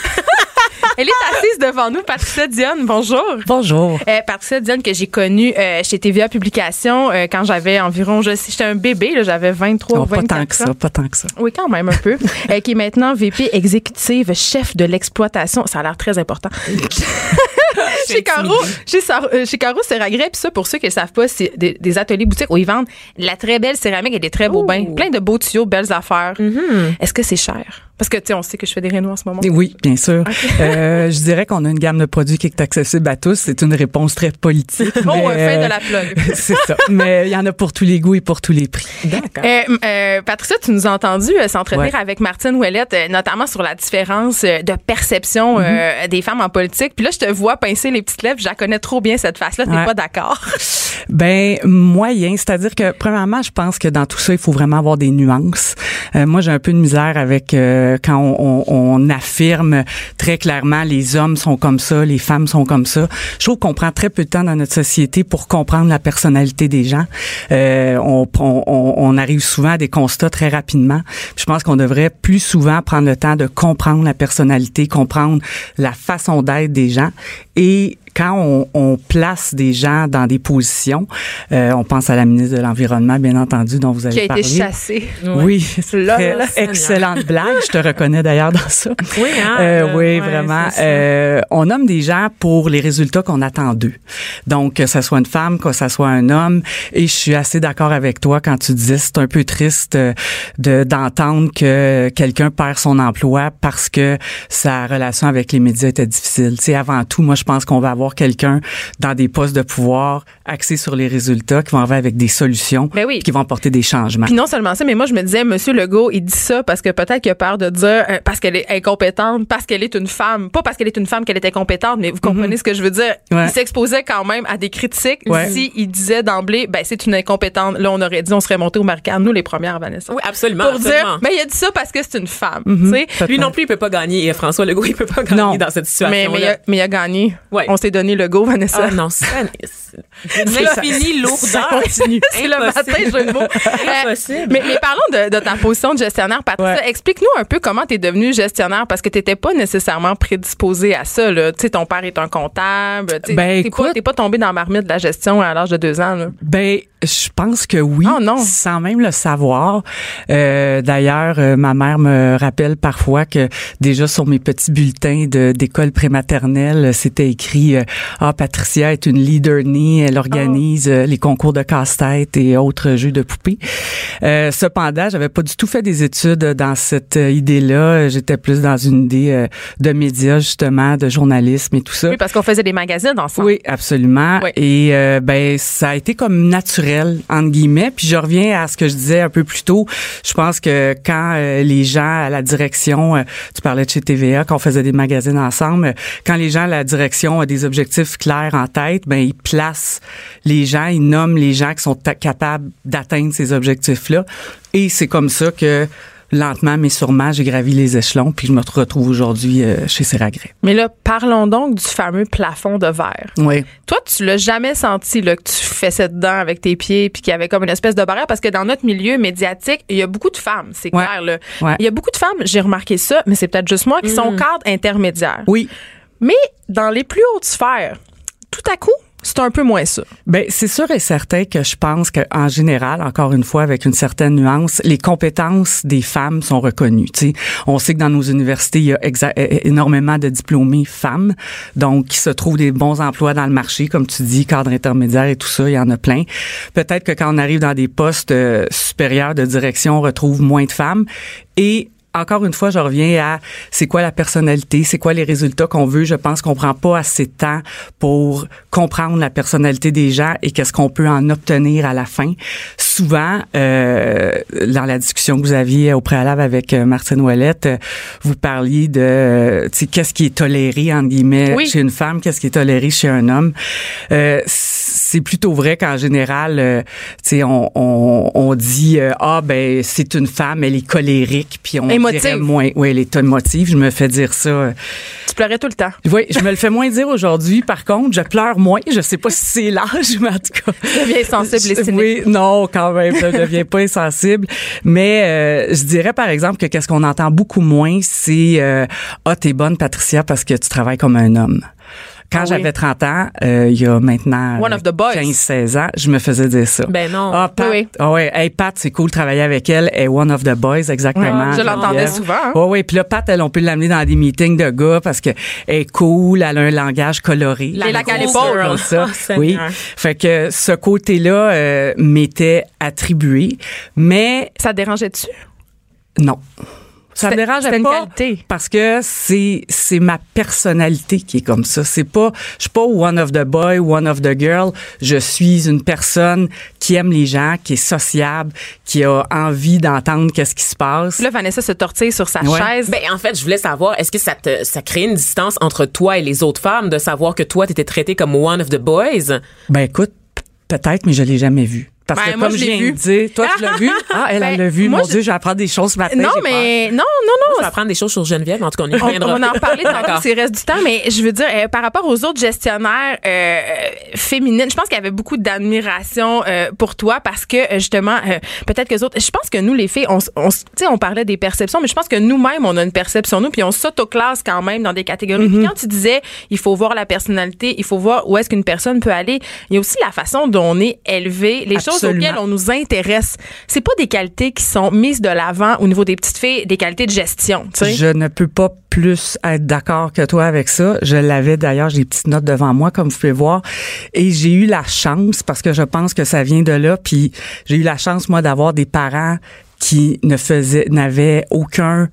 Elle est assise devant nous, Patricia Dionne. Bonjour. Bonjour. Euh, Patricia Dionne que j'ai connue euh, chez TVA Publications euh, quand j'avais environ, je sais, j'étais un bébé, là, j'avais 23 Oh, ou pas 24 tant que ans. ça, pas tant que ça. Oui, quand même un peu. Euh, qui est maintenant VP exécutive, chef de l'exploitation. Ça a l'air très important. chez Caro, chez, euh, Caro puis ça, pour ceux qui ne savent pas, c'est des, des ateliers boutiques où ils vendent de la très belle céramique et des très beaux bains. Plein de beaux tuyaux, belles affaires. Est-ce que c'est cher? Parce que, tu sais, on sait que je fais des rénaux en ce moment. Oui, bien sûr. Euh, je dirais qu'on a une gamme de produits qui est accessible à tous. C'est une réponse très politique. Oh, mais, euh, fin de euh, la plug. C'est ça. Mais il y en a pour tous les goûts et pour tous les prix. D'accord. Euh, euh, Patricia, tu nous as entendu euh, s'entretenir Ouais. avec Martine Ouellette, euh, notamment sur la différence euh, de perception euh, des femmes en politique. Puis là, je te vois pincer les petites lèvres. Je la connais trop bien, cette face-là. T'es Ouais. pas d'accord? Ben moyen, c'est-à-dire que premièrement, je pense que dans tout ça, il faut vraiment avoir des nuances. Euh, moi, j'ai un peu de misère avec euh, quand on, on- on affirme très clairement les hommes sont comme ça, les femmes sont comme ça. Je trouve qu'on prend très peu de temps dans notre société pour comprendre la personnalité des gens. Euh, on, on, on- on arrive souvent à des constats très rapidement. Je pense qu'on devrait plus souvent prendre le temps de comprendre la personnalité, comprendre la façon d'être des gens et quand on, on place des gens dans des positions, euh, on pense à la ministre de l'Environnement, bien entendu, dont vous avez Qui a parlé. été chassée. Oui, c'est Là, très excellente blague. Je te reconnais d'ailleurs dans ça. Oui, hein, Euh, oui, ouais, vraiment. Euh, on nomme des gens pour les résultats qu'on attend d'eux. Donc, que ça soit une femme, que ça soit un homme. Et je suis assez d'accord avec toi quand tu disais c'est un peu triste euh, de d'entendre que quelqu'un perd son emploi parce que sa relation avec les médias était difficile. Tu sais, avant tout, moi, je pense qu'on va avoir quelqu'un dans des postes de pouvoir axé sur les résultats qui vont arriver avec des solutions, Ben oui. qui vont apporter des changements. Puis non seulement ça, mais moi, je me disais, Monsieur Legault, il dit ça parce que peut-être qu'il a peur de dire, euh, parce qu'elle est incompétente, parce qu'elle est une femme. Pas parce qu'elle est une femme qu'elle est incompétente, mais vous comprenez ce que je veux dire. Mhm. Ouais. Il s'exposait quand même à des critiques. Ouais. Si il disait d'emblée, ben, c'est une incompétente, là, on aurait dit, on serait monté au marquage, nous, les premières, Vanessa. Oui, absolument. Pour absolument. dire, ben, il a dit ça parce que c'est une femme. Mhm. Lui non plus, il peut pas gagner. Et François Legault, il peut pas gagner Non. dans cette situation. Mais, mais, il a, mais il a gagné. Ouais. On s'est donné le go, Vanessa. Ah non, c'est l'infini lourdeur. C'est le matin, de mots. Euh, Impossible. mais, mais parlons de, de ta position de gestionnaire, Patricia. Ouais. Explique-nous un peu comment tu es devenue gestionnaire parce que tu n'étais pas nécessairement prédisposée à ça. Tu sais, ton père est un comptable. Tu sais, Ben, pas, pas tombé dans la marmite de la gestion à l'âge de deux ans. Là. Ben, je pense que oui, Oh non. sans même le savoir. Euh, D'ailleurs, euh, ma mère me rappelle parfois que déjà sur mes petits bulletins d'école prématernelle, c'était écrit ah Patricia est une leader née, elle organise euh, les concours de casse-tête et autres jeux de poupées. Euh, cependant, j'avais pas du tout fait des études dans cette euh, idée-là. J'étais plus dans une idée euh, de médias justement, de journalisme et tout ça. Oui, parce qu'on faisait des magazines ensemble. Oui, absolument. Oui. Et euh, ben ça a été comme naturel entre guillemets. Puis je reviens à ce que je disais un peu plus tôt. Je pense que quand euh, les gens à la direction, euh, tu parlais de chez TVA, qu'on faisait des magazines ensemble, euh, quand les gens à la direction des objectifs clairs en tête, ben ils placent les gens, ils nomment les gens qui sont capables d'atteindre ces objectifs-là. Et c'est comme ça que lentement mais sûrement j'ai gravi les échelons puis je me retrouve aujourd'hui euh, chez Seragret. Mais là, parlons donc du fameux plafond de verre. Oui. Toi, tu l'as jamais senti là, que tu fessais dedans avec tes pieds puis qu'il y avait comme une espèce de barrière? Parce que dans notre milieu médiatique, il y a beaucoup de femmes, c'est Ouais. clair. Là. Ouais. Il y a beaucoup de femmes, j'ai remarqué ça, mais c'est peut-être juste moi, qui sont cadres intermédiaires. Oui. Mais dans les plus hautes sphères, tout à coup, c'est un peu moins ça. Ben c'est sûr et certain que je pense qu'en général, encore une fois, avec une certaine nuance, les compétences des femmes sont reconnues. Tu sais, on sait que dans nos universités, il y a énormément de diplômés femmes, donc qui se trouvent des bons emplois dans le marché, comme tu dis, cadre intermédiaire et tout ça, il y en a plein. Peut-être que quand on arrive dans des postes euh, supérieurs de direction, on retrouve moins de femmes et encore une fois, je reviens à c'est quoi la personnalité, c'est quoi les résultats qu'on veut. Je pense qu'on prend pas assez de temps pour comprendre la personnalité des gens et qu'est-ce qu'on peut en obtenir à la fin. Souvent, euh, dans la discussion que vous aviez au préalable avec euh, Martine Ouellette, euh, vous parliez de qu'est-ce qui est toléré entre guillemets Oui. chez une femme, qu'est-ce qui est toléré chez un homme. Euh, c'est plutôt vrai qu'en général, euh, tu sais, on, on, on dit euh, ah ben c'est une femme, elle est colérique, puis on Émotive. dirait moins, oui, elle est émotive. Je me fais dire ça. euh, Tu pleurais tout le temps. Oui, je me le fais moins dire aujourd'hui. Par contre, je pleure moins. Je sais pas si c'est l'âge, mais en tout cas. Tu deviens sensible et cynique. Oui, non, quand même, je deviens pas insensible. Mais euh, je dirais par exemple que qu'est-ce qu'on entend beaucoup moins, c'est euh, ah t'es bonne Patricia parce que tu travailles comme un homme. Quand Ah oui. j'avais 30 ans, euh, il y a maintenant One of the boys. 15-16 ans, je me faisais dire ça. Ben non. Ah, Pat, Oui, oui. ah ouais, hey, Pat, c'est cool de travailler avec elle. Elle est one of the boys, exactement. Ouais, je l'entendais Geneviève. souvent, hein. Ouais, ouais. Puis là, Pat, elle, on peut l'amener dans des meetings de gars parce que elle est cool, elle a un langage coloré. L'épaule. girl. Comme ça. Oh, oui. Fait que ce côté-là euh, m'était attribué, mais Ça dérangeait-tu? non. Ça me dérange une pas qualité. parce que c'est c'est ma personnalité qui est comme ça. C'est pas je suis pas one of the boy, one of the girl. Je suis une personne qui aime les gens, qui est sociable, qui a envie d'entendre qu'est-ce qui se passe. Là, Vanessa se tortille sur sa Ouais. chaise. Ben, en fait, je voulais savoir, est-ce que ça te, ça crée une distance entre toi et les autres femmes de savoir que toi, t'étais traitée comme one of the boys? Ben écoute, peut-être, mais je l'ai jamais vu. Parce Ben, que moi, comme je je l'ai viens vu. de dire, toi tu l'as vu? Ah, elle Ben, elle l'a vu. moi, Mon je- Dieu, j'apprends des choses ce matin. non, mais non, non, Je non. vais apprendre des choses sur Geneviève, en tout cas, on y On, reviendra. on va en reparler tantôt s'il reste du temps, mais je veux dire, euh, par rapport aux autres gestionnaires euh, féminines, je pense qu'il y avait beaucoup d'admiration euh, pour toi parce que euh, justement, euh, peut-être que les autres, je pense que nous les filles, on, on, s- tu sais, on parlait des perceptions, mais je pense que nous-mêmes, on a une perception nous, puis on s'autoclasse quand même dans des catégories. Puis quand tu disais, il faut voir la personnalité, il faut voir où est-ce qu'une personne peut aller, il y a aussi la façon dont on est élevé, les choses Absolument. auxquelles on nous intéresse. C'est pas des qualités qui sont mises de l'avant au niveau des petites filles, des qualités de gestion. tu sais. Je ne peux pas plus être d'accord que toi avec ça. Je l'avais d'ailleurs, j'ai des petites notes devant moi, comme vous pouvez voir. Et j'ai eu la chance, parce que je pense que ça vient de là, puis j'ai eu la chance, moi, d'avoir des parents qui ne faisaient, n'avaient aucun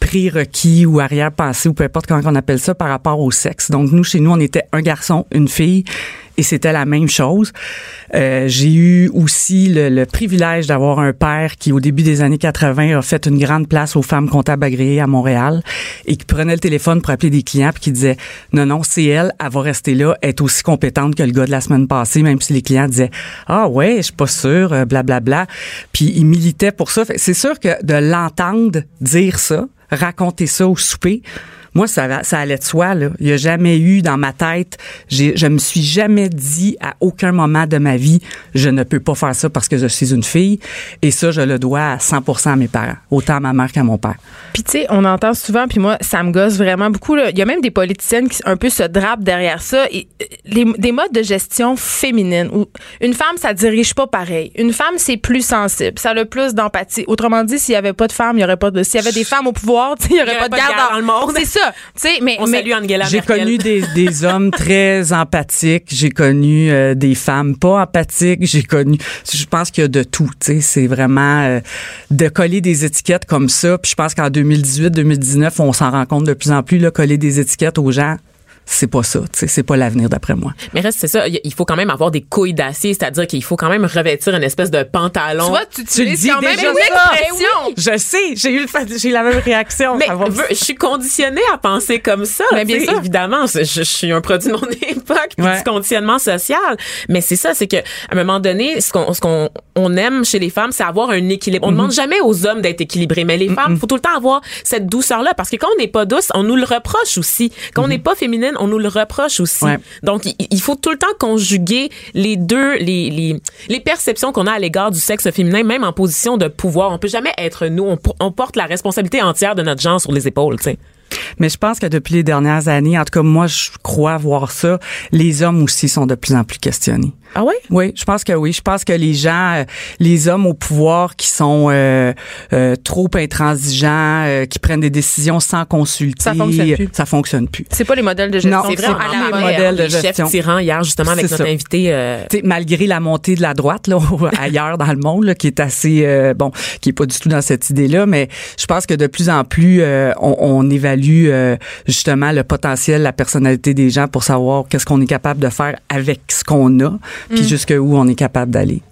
prérequis ou arrière-pensée ou peu importe comment on appelle ça par rapport au sexe. Donc nous chez nous on était un garçon, une fille et c'était la même chose. Euh, j'ai eu aussi le, le privilège d'avoir un père qui au début des années 80 a fait une grande place aux femmes comptables agréées à Montréal et qui prenait le téléphone pour appeler des clients puis qui disait non non c'est elle, elle va rester là, elle est aussi compétente que le gars de la semaine passée même si les clients disaient ah ouais je suis pas sûr euh, blablabla bla, bla. puis il militait pour ça. C'est sûr que de l'entendre dire ça raconter ça au souper. Moi, ça, allait de soi. Là. Il n'y a jamais eu dans ma tête, je me suis jamais dit à aucun moment de ma vie, je ne peux pas faire ça parce que je suis une fille. Et ça, je le dois à 100% à mes parents, autant à ma mère qu'à mon père. Puis tu sais, on entend souvent, puis moi, ça me gosse vraiment beaucoup. là. Il y a même des politiciennes qui un peu se drapent derrière ça. Et, euh, les, des modes de gestion féminine où une femme, ça dirige pas pareil. Une femme, c'est plus sensible, ça a le plus d'empathie. Autrement dit, s'il y avait pas de femmes, il y aurait pas de. S'il y avait des femmes au pouvoir, tu sais, il y aurait pas de garde dans le monde. C'est ça. Ça. Mais On mais- salue Angela J'ai connu des, des hommes très empathiques. J'ai connu euh, des femmes pas empathiques. J'ai connu. Je pense qu'il y a de tout. Tu sais, c'est vraiment euh, de coller des étiquettes comme ça. Puis je pense qu'en 2018-2019, on s'en rend compte de plus en plus. Là, coller des étiquettes aux gens, c'est pas ça. Tu sais, c'est pas l'avenir d'après moi. Mais reste, c'est ça. Il faut quand même avoir des couilles d'acier, c'est-à-dire qu'il faut quand même revêtir une espèce de pantalon. tu vois, tu Tu dis quand même une expression. Je sais, j'ai eu j'ai la même réaction. Mais je suis conditionnée à penser comme ça. Mais bien sûr. Évidemment, je, je suis un produit de mon époque, puis Ouais. du conditionnement social. Mais c'est ça, c'est que à un moment donné, ce qu'on ce qu'on on aime chez les femmes, c'est avoir un équilibre. Mhm. On demande jamais aux hommes d'être équilibrés, mais les femmes, faut tout le temps avoir cette douceur-là, parce que quand on n'est pas douce, on nous le reproche aussi. Quand on n'est pas féminine, on nous le reproche aussi. Ouais. Donc, il, faut tout le temps conjuguer les deux, les, les, les perceptions qu'on a à l'égard du sexe féminin, même en position de pouvoir. On peut jamais être nous. On, on porte la responsabilité entière de notre genre sur les épaules, tu sais. Mais je pense que depuis les dernières années, en tout cas, moi, je crois voir ça. Les hommes aussi sont de plus en plus questionnés. Ah ouais? Oui, je pense que oui. Je pense que les gens, euh, les hommes au pouvoir qui sont euh, euh, trop intransigeants, euh, qui prennent des décisions sans consulter, Ça fonctionne plus. Ça fonctionne plus. C'est pas les modèles de gestion. Non, C'est vraiment à vraiment la les modèles de les chefs gestion. tyrans hier, justement, avec notre ça. invité. euh, malgré la montée de la droite là ailleurs dans le monde là, qui est assez euh, bon qui est pas du tout dans cette idée là mais je pense que de plus en plus euh, on, on évalue euh, justement le potentiel la personnalité des gens pour savoir qu'est-ce qu'on est capable de faire avec ce qu'on a puis jusqu'où on est capable d'aller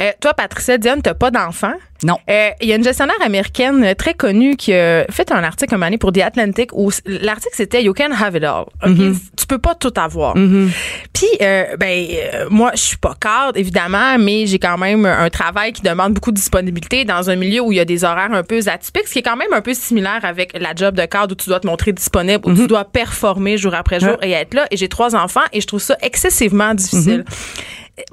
Euh, toi, Patricia Diane, t'as pas d'enfant? non Euh, Il y a une gestionnaire américaine très connue qui a fait un article un donné pour The Atlantic où l'article c'était You can have it all. OK? Mm-hmm. Tu peux pas tout avoir. Puis euh, ben euh, moi je suis pas cadre évidemment, mais j'ai quand même un travail qui demande beaucoup de disponibilité dans un milieu où il y a des horaires un peu atypiques, ce qui est quand même un peu similaire avec la job de cadre où tu dois te montrer disponible, où tu dois performer jour après jour et être là. Et j'ai trois enfants et je trouve ça excessivement difficile.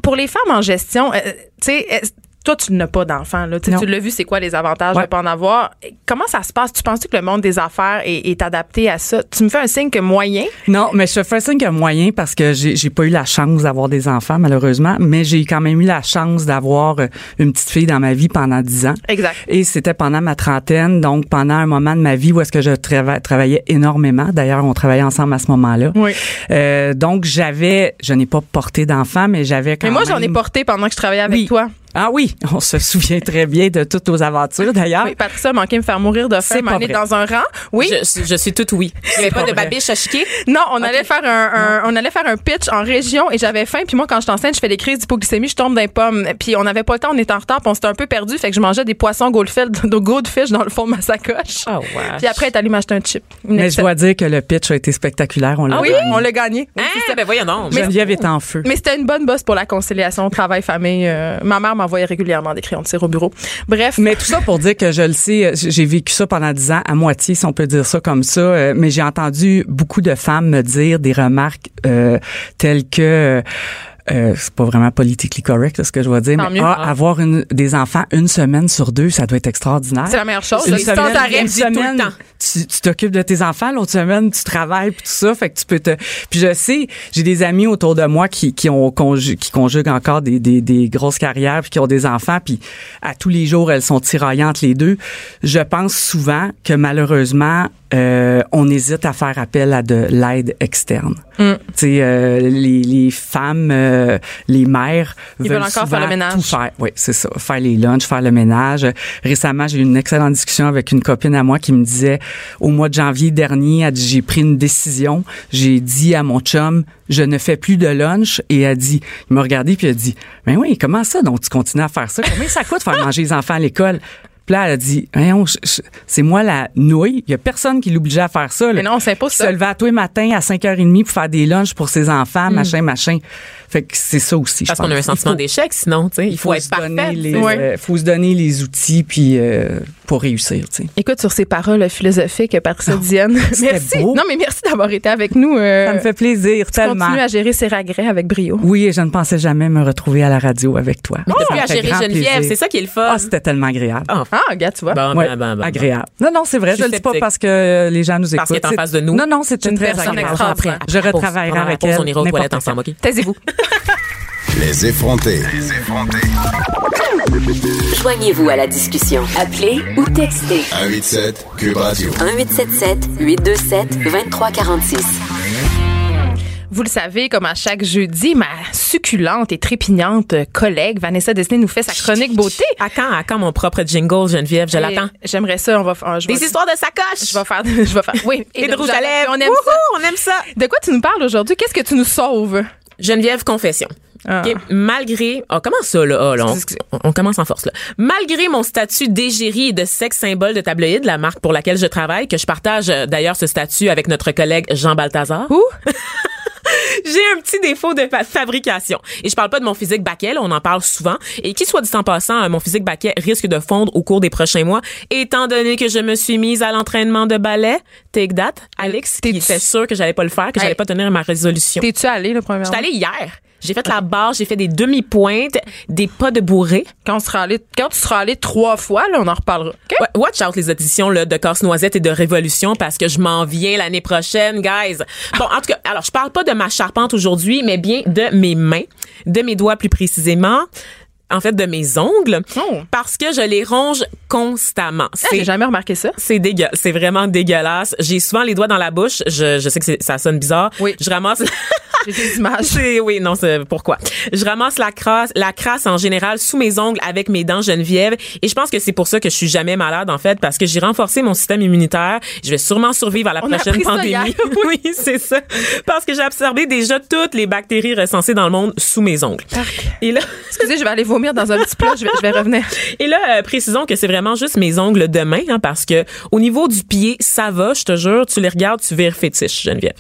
Pour les femmes en gestion, euh, tu sais. Toi, tu n'as pas d'enfant. Là. Tu sais, tu l'as vu, c'est quoi les avantages Ouais. de pas en avoir? Comment ça se passe? Tu penses que le monde des affaires est, est adapté à ça? Tu me fais un signe que moyen? Non, mais je te fais signe qu'il y a moyen parce que j'ai j'ai pas eu la chance d'avoir des enfants malheureusement, mais j'ai quand même eu la chance d'avoir euh, une petite fille dans ma vie pendant dix ans. Exact. Et c'était pendant ma trentaine, donc pendant un moment de ma vie où est-ce que je trava- travaillais énormément. D'ailleurs, on travaillait ensemble à ce moment-là. Oui. Euh, donc j'avais, je n'ai pas porté d'enfant, mais j'avais quand Mais moi, j'en ai même- porté pendant que je travaillais avec Oui. toi. Ah oui, on se souvient très bien de toutes nos aventures d'ailleurs. Oui, Patricia a manqué de me faire mourir de faim, vrai. dans un rang. Oui. Je, je suis toute oui. Il n'y avait pas de pas babiche à chiquer? Non, on allait faire un, un- on allait faire un pitch en région et j'avais faim. Puis moi, quand je enceinte, je fais des crises d'hypoglycémie, je tombe d'un pomme. Puis on n'avait pas le temps, on était en retard, puis on s'était un peu perdu, fait que je mangeais des poissons goldfish, dans le fond de ma sacoche. Oh, ouais. Puis après, elle est allée m'acheter un chip. Une Mais je dois dire que le pitch a été spectaculaire. On l'a Ah oui, gagné. on l'a gagné. Hein? C'est- ben voyons donc. Geneviève est en feu. Mais c'était une bonne bosse pour la conciliation travail-famille. Euh, ma mère m'envoyait régulièrement des crayons de au bureau. Bref. Mais tout ça pour dire que je le sais, euh, j'ai vécu ça pendant dix ans, à moitié, si on peut dire ça comme ça. euh, Mais j'ai entendu beaucoup de femmes me dire des remarques euh, telles que euh, c'est pas vraiment politically correct là, ce que je vais dire, Tant mais mieux. ah, avoir une, des enfants une semaine sur deux, ça doit être extraordinaire. C'est la meilleure chose. Une semaine, une tout le semaine, temps. tu tu t'occupes de tes enfants, l'autre semaine tu travailles puis tout ça, fait que tu peux te. Puis je sais, j'ai des amis autour de moi qui qui ont conju- qui conjuguent encore des, des des grosses carrières puis qui ont des enfants puis à tous les jours elles sont tiraillantes les deux. Je pense souvent que malheureusement euh, on hésite à faire appel à de l'aide externe. Mm. Tu sais, euh, les, les femmes, euh, les mères Ils veulent encore faire le ménage. tout faire. Oui, c'est ça. Faire les lunchs, faire le ménage. Récemment, j'ai eu une excellente discussion avec une copine à moi qui me disait, au mois de janvier dernier, elle dit, j'ai pris une décision. J'ai dit à mon chum, je ne fais plus de lunch. Et elle dit, il m'a regardé puis elle a dit, mais oui, comment ça? Donc, tu continues à faire ça? Combien ça coûte faire manger les enfants à l'école? Puis là, elle a dit, c'est moi la nouille. Il y a personne qui l'obligeait à faire ça. là. Mais non, on s'impose Qui ça. se levait à tous les matins à 5h30 pour faire des lunchs pour ses enfants, Mm. machin, machin. Fait que c'est ça aussi, Parce qu'on a un sentiment Il d'échec, sinon, tu sais. Il faut, être se parfait. donner les, Ouais. euh, faut se donner les outils puis euh, pour réussir, tu sais. Écoute, sur ces paroles philosophiques, Patricia Diane, c'était merci. beau. Non, mais merci d'avoir été avec nous. euh, Ça me fait plaisir, tellement. Continue à gérer ses regrets avec brio. Oui, et je ne pensais jamais me retrouver à la radio avec toi. À gérer grand Geneviève, plaisir. c'est ça qui est le fun. Ah, c'était tellement agréable. Ah, Ah, regarde, tu vois. bon, Ouais, ben, ben, ben, agréable. Non, non, c'est vrai. Je Je suis le dis pas parce que les gens nous écoutent. Parce qu'elle est en C'est- face de nous. Non, non, c'était une très personne agréable. extraordinaire. après, Je retravaillerai avec pause, elle. On ira aux toilettes ensemble, OK? Taisez-vous. Les effrontés. Les effrontés. Joignez-vous à la discussion. Appelez ou textez 187 Cube Radio. 1877 827 2346. Vous le savez, comme à chaque jeudi, ma succulente et trépignante collègue Vanessa Desnay nous fait sa chronique beauté. À quand, à quand mon propre jingle, Geneviève? Je l'attends. J'aimerais ça. On va, f- je vais- Des histoires de sacoche! Je vais faire. Je vais faire. Oui. Et de rouge à lèvres. On aime Wouhou, ça. on aime ça. De quoi tu nous parles aujourd'hui? Qu'est-ce que tu nous sauves? Geneviève, confession. Ah. OK, Malgré, oh, comment ça là, Ah, là, on, commence en force là. Malgré mon statut d'égérie et de sexe symbole de tabloïd, la marque pour laquelle je travaille, que je partage euh, d'ailleurs ce statut avec notre collègue Jean Balthazar. Où? J'ai un petit défaut de fa- fabrication. Et je parle pas de mon physique baquet, là, on en parle souvent. Et qui soit dit en passant, euh, mon physique baquet risque de fondre au cours des prochains mois, étant donné que je me suis mise à l'entraînement de ballet. Take that, Alex, qui était sûr que j'allais pas le faire, que Hey. j'allais pas tenir ma résolution. T'es-tu allé, le premier J'étais allée hier. J'ai fait la barre, j'ai fait des demi-pointes, des pas de bourré. Quand, on sera allé, quand tu seras allé trois fois, là, on en reparlera. OK? Ouais, Watch out les auditions là, de Casse-Noisette et de Révolution parce que je m'en viens l'année prochaine, guys. Bon, en tout cas, alors je parle pas de ma charpente aujourd'hui, mais bien de mes mains, de mes doigts plus précisément. En fait, de mes ongles, Oh. parce que je les ronge constamment. Ah, J'ai jamais remarqué ça. C'est dégueu, c'est vraiment dégueulasse. J'ai souvent les doigts dans la bouche. Je, je sais que ça sonne bizarre. Oui. Je ramasse. J'ai des images. Oui, non, c'est pourquoi. Je ramasse la crasse, la crasse en général sous mes ongles avec mes dents Geneviève et je pense que c'est pour ça que je suis jamais malade en fait parce que j'ai renforcé mon système immunitaire. Je vais sûrement survivre à la On prochaine pandémie. oui, c'est ça. Parce que j'ai absorbé déjà toutes les bactéries recensées dans le monde sous mes ongles. Et là Excusez, je vais aller vomir dans un petit plat. Je vais, je vais revenir. et là, euh, précisons que c'est vraiment juste mes ongles de main, hein, parce que au niveau du pied, ça va, je te jure, tu les regardes, tu vires fétiche, Geneviève.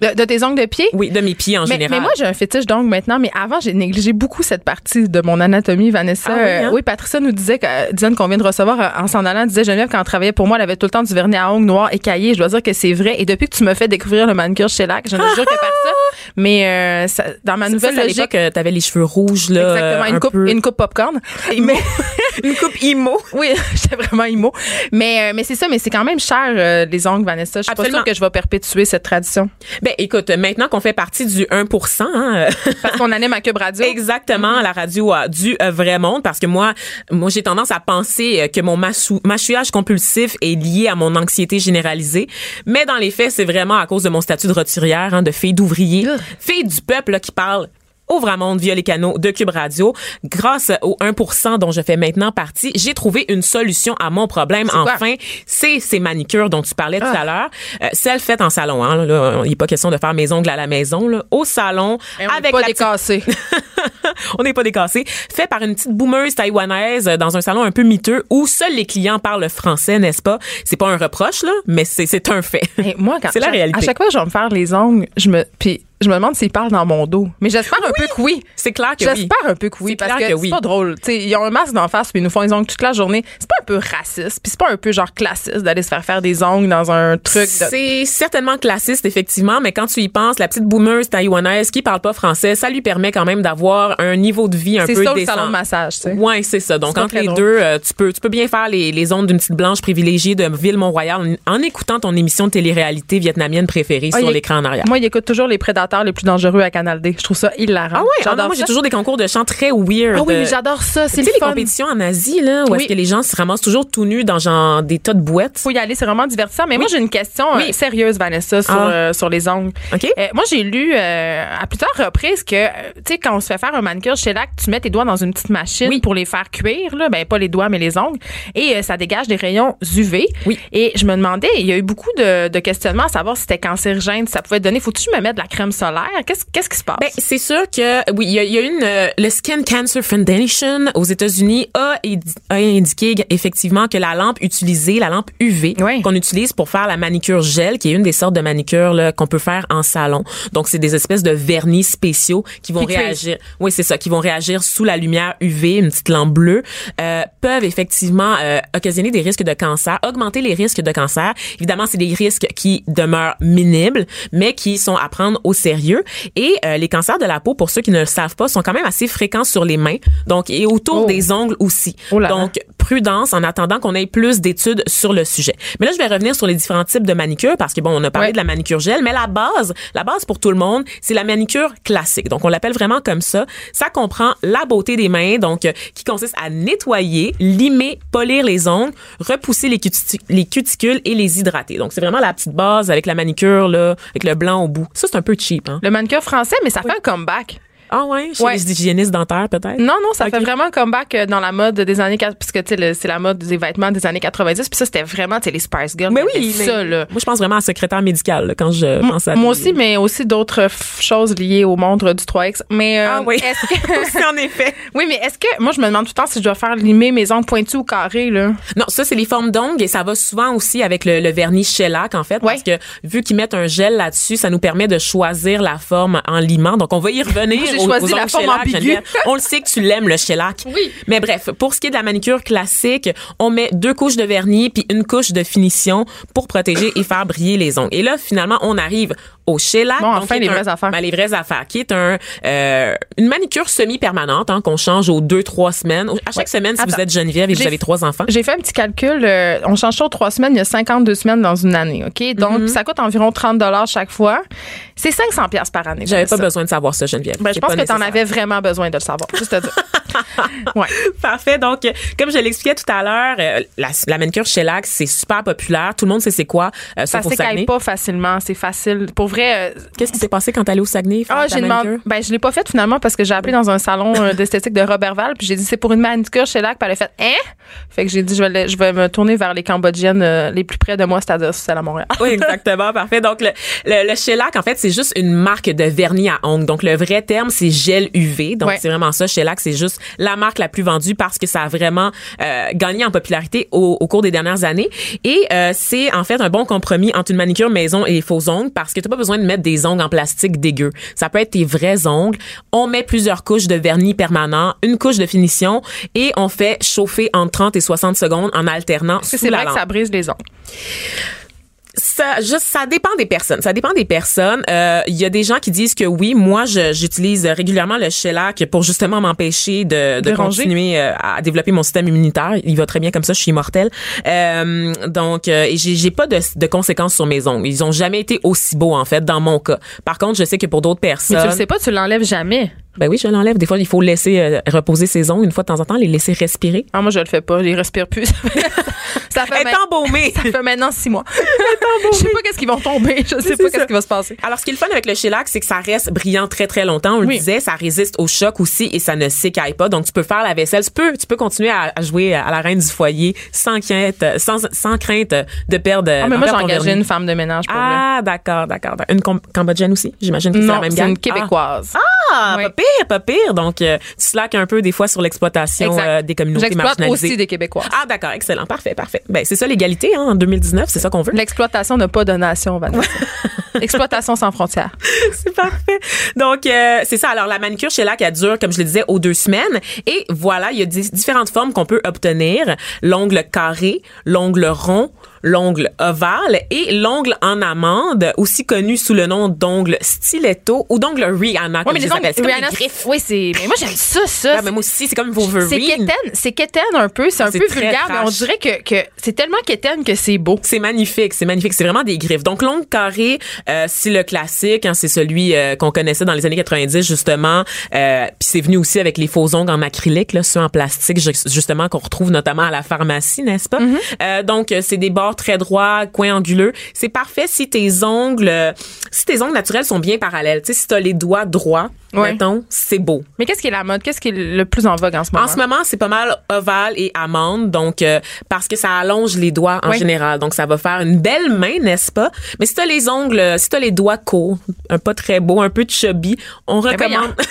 De, de tes ongles de pied? Oui, de mes pieds en Mais, général. mais moi, j'ai un fétiche d'ongles maintenant, mais avant, j'ai négligé beaucoup cette partie de mon anatomie, Vanessa. Ah oui, hein? Euh, oui, Patricia nous disait, que, euh, Diane qu'on vient de recevoir euh, en s'en allant, disait Geneviève, quand elle travaillait pour moi, elle avait tout le temps du vernis à ongles noirs écaillés. Je dois dire que c'est vrai. Et depuis que tu me fais découvrir le manucure chez Lac, je ne jure que par ça. Mais euh, ça- dans ma ça, nouvelle à logique, euh, t'avais les cheveux rouges, là. exactement, euh, une un coupe, peu- une coupe popcorn. Mais une coupe imo. Oui, j'étais vraiment immo. Mais, euh, mais c'est ça, mais c'est quand même cher, euh, les ongles, Vanessa. Je suis pas Absolument. sûre que je vais perpétuer cette tradition. Ben, écoute, maintenant qu'on fait partie du 1%, hein, Parce qu'on anime à Cube Radio. Exactement, à la radio euh, du vrai monde, parce que moi, moi j'ai tendance à penser que mon mâchouillage compulsif est lié à mon anxiété généralisée, mais dans les faits, c'est vraiment à cause de mon statut de roturière, hein, de fille d'ouvrier, Fille du peuple là, qui parle au vrai monde via les canaux de Cube Radio. Grâce au 1% dont je fais maintenant partie, j'ai trouvé une solution à mon problème. Enfin, c'est ces manicures dont tu parlais tout Ah. à l'heure. Euh, celles faites en salon. Hein, là, il n'est pas question de faire mes ongles à la maison. Là, au salon, Et on avec pas la décassé. on n'est pas décassé. Fait par une petite boomeuse taïwanaise euh, dans un salon un peu miteux où seuls les clients parlent français, n'est-ce pas? C'est pas un reproche, là, mais c'est, un fait. Hey, moi, quand C'est la réalité. À chaque fois que je vais me faire les ongles, je me, puis je me demande s'ils parlent dans mon dos. Mais j'espère un peu que oui. C'est clair que oui. J'espère un peu que oui, C'est parce clair que, que c'est oui. pas drôle. Tu sais, ils ont un masque d'en face puis ils nous font les ongles toute la journée. C'est pas un peu raciste, puis c'est pas un peu genre classiste d'aller se faire faire des ongles dans un truc. De... C'est certainement classiste, effectivement, mais quand tu y penses, la petite boomeuse taïwanaise qui parle pas français, ça lui permet quand même d'avoir un niveau de vie un C'est peu ça le décent. salon de massage, tu sais. Ouais, c'est ça. Donc C'est entre les drôle. deux, euh, tu peux tu peux bien faire les, les ondes d'une petite blanche privilégiée de Ville-Mont-Royal en, en écoutant ton émission de télé-réalité vietnamienne préférée Ah, sur l'écran en arrière. Moi, il écoute toujours les prédateurs les plus dangereux à Canal D. Je trouve ça hilarant. Ah ouais, ah moi j'ai toujours des concours de chant très weird. Ah oui, j'adore ça. C'est les compétitions en Asie, là, où Oui. est-ce que les gens se ramassent toujours tout nus dans genre des tas de boîtes? faut y aller, c'est vraiment divertissant. Mais moi, j'ai une question euh, Oui. sérieuse, Vanessa, sur, Ah. euh, sur les ongles. OK. Euh, moi, j'ai lu euh, à plusieurs reprises que, tu sais, quand on se fait faire un manicure chez Lac, tu mets tes doigts dans une petite machine pour les faire cuire, là. Ben, pas les doigts, mais les ongles. Et ça dégage des rayons UV. Oui. Et je me demandais, il y a eu beaucoup de, de questionnements à savoir si c'était cancérigène, si ça pouvait donner. Faut-tu me mettre de la crème solaire? Qu'est-ce qu'est-ce qui se passe? Ben, c'est sûr que oui, il y y a une euh, le Skin Cancer Foundation aux États-Unis a, a indiqué effectivement que la lampe utilisée, la lampe UV Oui. qu'on utilise pour faire la manicure gel, qui est une des sortes de manicure là, qu'on peut faire en salon. Donc c'est des espèces de vernis spéciaux qui vont réagir. Oui, c'est ça, qui vont réagir sous la lumière UV, une petite lampe bleue, euh, peuvent effectivement euh, occasionner des risques de cancer, augmenter les risques de cancer. Évidemment, c'est des risques qui demeurent minimes, mais qui sont à prendre au sérieux sérieux. Et euh, les cancers de la peau, pour ceux qui ne le savent pas, sont quand même assez fréquents sur les mains, donc et autour Oh. des ongles aussi. Oh là là. donc prudence en attendant qu'on ait plus d'études sur le sujet. Mais là, je vais revenir sur les différents types de manicure parce que bon, on a parlé Ouais. de la manicure gel, mais la base, la base pour tout le monde, c'est la manicure classique. Donc on l'appelle vraiment comme ça. Ça comprend la beauté des mains, donc euh, qui consiste à nettoyer, limer, polir les ongles, repousser les, cuti- les cuticules et les hydrater. Donc c'est vraiment la petite base avec la manicure là, avec le blanc au bout. Ça c'est un peu cheap, hein. Le manicure français, mais ça fait un comeback. Ah ouais, chez Ouais. les hygiénistes dentaires peut-être? Non, non, ça fait vraiment un comeback euh, dans la mode des années 80, puisque tu sais, c'est la mode des vêtements des années 90. Puis ça, c'était vraiment, tu sais, les Spice Girls. Mais oui, mais ça, là. moi je pense vraiment à secrétaire médical là, quand je pense à Moi des- aussi, mais aussi d'autres choses liées au monde du 3X. Mais euh, Ah oui. est-ce que Aussi, en effet. oui, mais est-ce que moi je me demande tout le temps si je dois faire limer mes ongles pointus ou carrés là. Non, ça c'est les formes d'ongles et ça va souvent aussi avec le, le vernis shellac en fait parce que vu qu'ils mettent un gel là-dessus, ça nous permet de choisir la forme en limant. Donc on va y revenir La forme ambiguë. On le sait que tu l'aimes le shellac. Oui. Mais bref, pour ce qui est de la manicure classique, on met deux couches de vernis puis une couche de finition pour protéger et faire briller les ongles. Et là finalement, on arrive au shellac. Bon, enfin, les un- vraies affaires. ben, les vraies affaires, qui est un euh, une manicure semi-permanente hein, qu'on change aux deux trois semaines. À chaque Ouais. semaine, si vous êtes Geneviève et vous avez trois enfants. J'ai fait un petit calcul. euh, on change ça aux trois semaines. Il y a 52 semaines dans une année. OK? Donc, Mm-hmm. ça coûte environ 30 dollars chaque fois. C'est 500 pièces par année. J'avais pas besoin de savoir ça, Geneviève. Ben, je pense que tu en avais vraiment besoin de le savoir. Juste à dire. ouais. Parfait. Donc, comme je l'expliquais tout à l'heure, euh, la, la manicure shellac, c'est super populaire. Tout le monde sait c'est quoi. Euh, Ça s'écaille pas facilement. C'est facile. Pour vrai, euh, Qu'est-ce qui s'est passé quand t'allais au Saguenay? Ah, j'ai demandé. Ben, je l'ai pas fait finalement parce que j'ai appelé dans un salon euh, d'esthétique de Robertval puis j'ai dit c'est pour une manicure chez Lac, puis elle a fait hein? Fait que j'ai dit je vais, je vais me tourner vers les Cambodgiennes les plus près de moi, c'est-à-dire celle à Montréal. Oui, exactement. Parfait. Donc, le, le, le shellac, en fait, c'est juste une marque de vernis à ongles. Donc, le vrai terme, c'est gel UV. Donc, Ouais. c'est vraiment ça. Shellac, c'est juste la marque la plus vendue parce que ça a vraiment euh, gagné en popularité au, au cours des dernières années. Et euh, c'est, en fait, un bon compromis entre une manicure maison et les faux ongles parce que t'as pas besoin de mettre des ongles en plastique dégueu. Ça peut être tes vrais ongles. On met plusieurs couches de vernis permanent, une couche de finition et on fait chauffer entre 30 et 60 secondes en alternant Est-ce que c'est vrai que ça brise les ongles. Ça, juste, ça dépend des personnes. Ça dépend des personnes. Euh, Il y a des gens qui disent que oui, moi, je- j'utilise régulièrement le shellac pour justement m'empêcher de, de continuer euh, à développer mon système immunitaire. Il va très bien comme ça. Je suis immortelle. Euh, donc, euh, et j'ai j'ai pas de, de conséquences sur mes ongles. Ils ont jamais été aussi beaux en fait dans mon cas. Par contre, je sais que pour d'autres personnes, Mais tu le sais pas, tu l'enlèves jamais. Ben oui, je l'enlève. Des fois, il faut laisser euh, reposer ses ongles une fois de temps en temps, les laisser respirer. Ah, moi je le fais pas, je respire plus. ça fait, Elle est main- embaumée. ça fait maintenant six mois. je sais pas qu'est-ce qui va tomber, je sais pas qu'est-ce qui va se passer. Alors, ce qui est le fun avec le shellac, c'est que ça reste brillant très, très longtemps. On le disait, ça résiste au choc aussi et ça ne s'écaille pas. Donc, tu peux faire la vaisselle. Tu peux, tu peux continuer à, à jouer à la reine du foyer sans crainte, sans, sans crainte de perdre. Ah, mais moi j'ai engagé une femme de ménage pour. Ah, d'accord, d'accord. Une Cambodgienne aussi, j'imagine que c'est la même c'est gang. une québécoise. Ah, Oui. Pas pire, pas pire. Donc, euh, tu slack un peu des fois sur l'exploitation euh, des communautés marginalisées. aussi des Québécois. Ah, d'accord, excellent, parfait, parfait. Ben, c'est ça l'égalité hein, en 2019, c'est ça qu'on veut. L'exploitation n'a pas de nation, Vanessa. Exploitation sans frontières. C'est parfait. Donc, euh, c'est ça. Alors, la manicure chez Lac, elle dure, comme je le disais, aux deux semaines. Et voilà, il y a di- différentes formes qu'on peut obtenir. L'ongle carré, l'ongle rond, l'ongle ovale et l'ongle en amande, aussi connu sous le nom d'ongle stiletto ou d'ongle Rihanna, Ouais, comme mais les les appelle. C'est comme Rihanna, des griffes. Oui, c'est. Mais moi, j'aime ça, ça. Ah, mais moi aussi, c'est comme vos c'est Wolverine. quétaine, c'est quétaine un peu, c'est un C'est peu vulgaire, mais on dirait que, que c'est tellement quétaine que c'est beau. C'est magnifique, c'est magnifique. C'est vraiment des griffes. Donc, l'ongle carré, euh, c'est le classique. hein, c'est celui euh, qu'on connaissait dans les années 90, justement. Euh, Puis c'est venu aussi avec les faux ongles en acrylique, là, ceux en plastique, ju- justement, qu'on retrouve notamment à la pharmacie, n'est-ce pas? Euh, donc, euh, c'est des bords très droits, coins anguleux. C'est parfait si tes ongles, si tes ongles naturels sont bien parallèles. Tu sais, si t'as les doigts droits, Ouais. mettons, c'est beau. Mais qu'est-ce qui est la mode? Qu'est-ce qui est le plus en vogue en ce moment? En ce moment, c'est pas mal ovale et amande, donc euh, parce que ça allonge les doigts en général, donc ça va faire une belle main, n'est-ce pas? Mais si t'as les ongles, si t'as les doigts courts, un pas très beau, un peu chubby, on Ben recommande.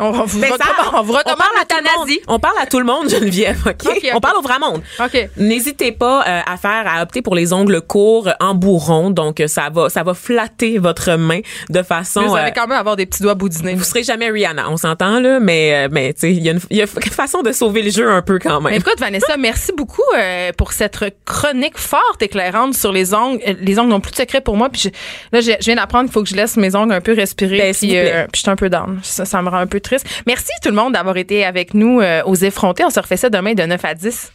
On, vous Mais ça, on vous on parle à tout le monde. On parle à tout le monde, Geneviève. OK? On parle au vrai monde. OK. N'hésitez pas euh, à faire, à opter pour les ongles courts euh, en bourron. Donc, euh, ça va, ça va flatter votre main de façon. Vous euh, allez quand même avoir des petits doigts boudinés. vous serez jamais Rihanna, on s'entend là, mais euh, mais tu sais, il y a une il y a une façon de sauver le jeu un peu quand Mais même. écoute, Vanessa, merci beaucoup euh, pour cette chronique forte éclairante sur les ongles. Euh, Les ongles n'ont plus de secret pour moi. Puis je- là, je, je viens d'apprendre qu'il faut que je laisse mes ongles un peu respirer. Ben, puis, vous euh, puis je suis un peu down. Ça, ça me rend un peu triste. Merci tout le monde d'avoir été avec nous euh, aux effrontés. On se refait ça demain de 9 à 10.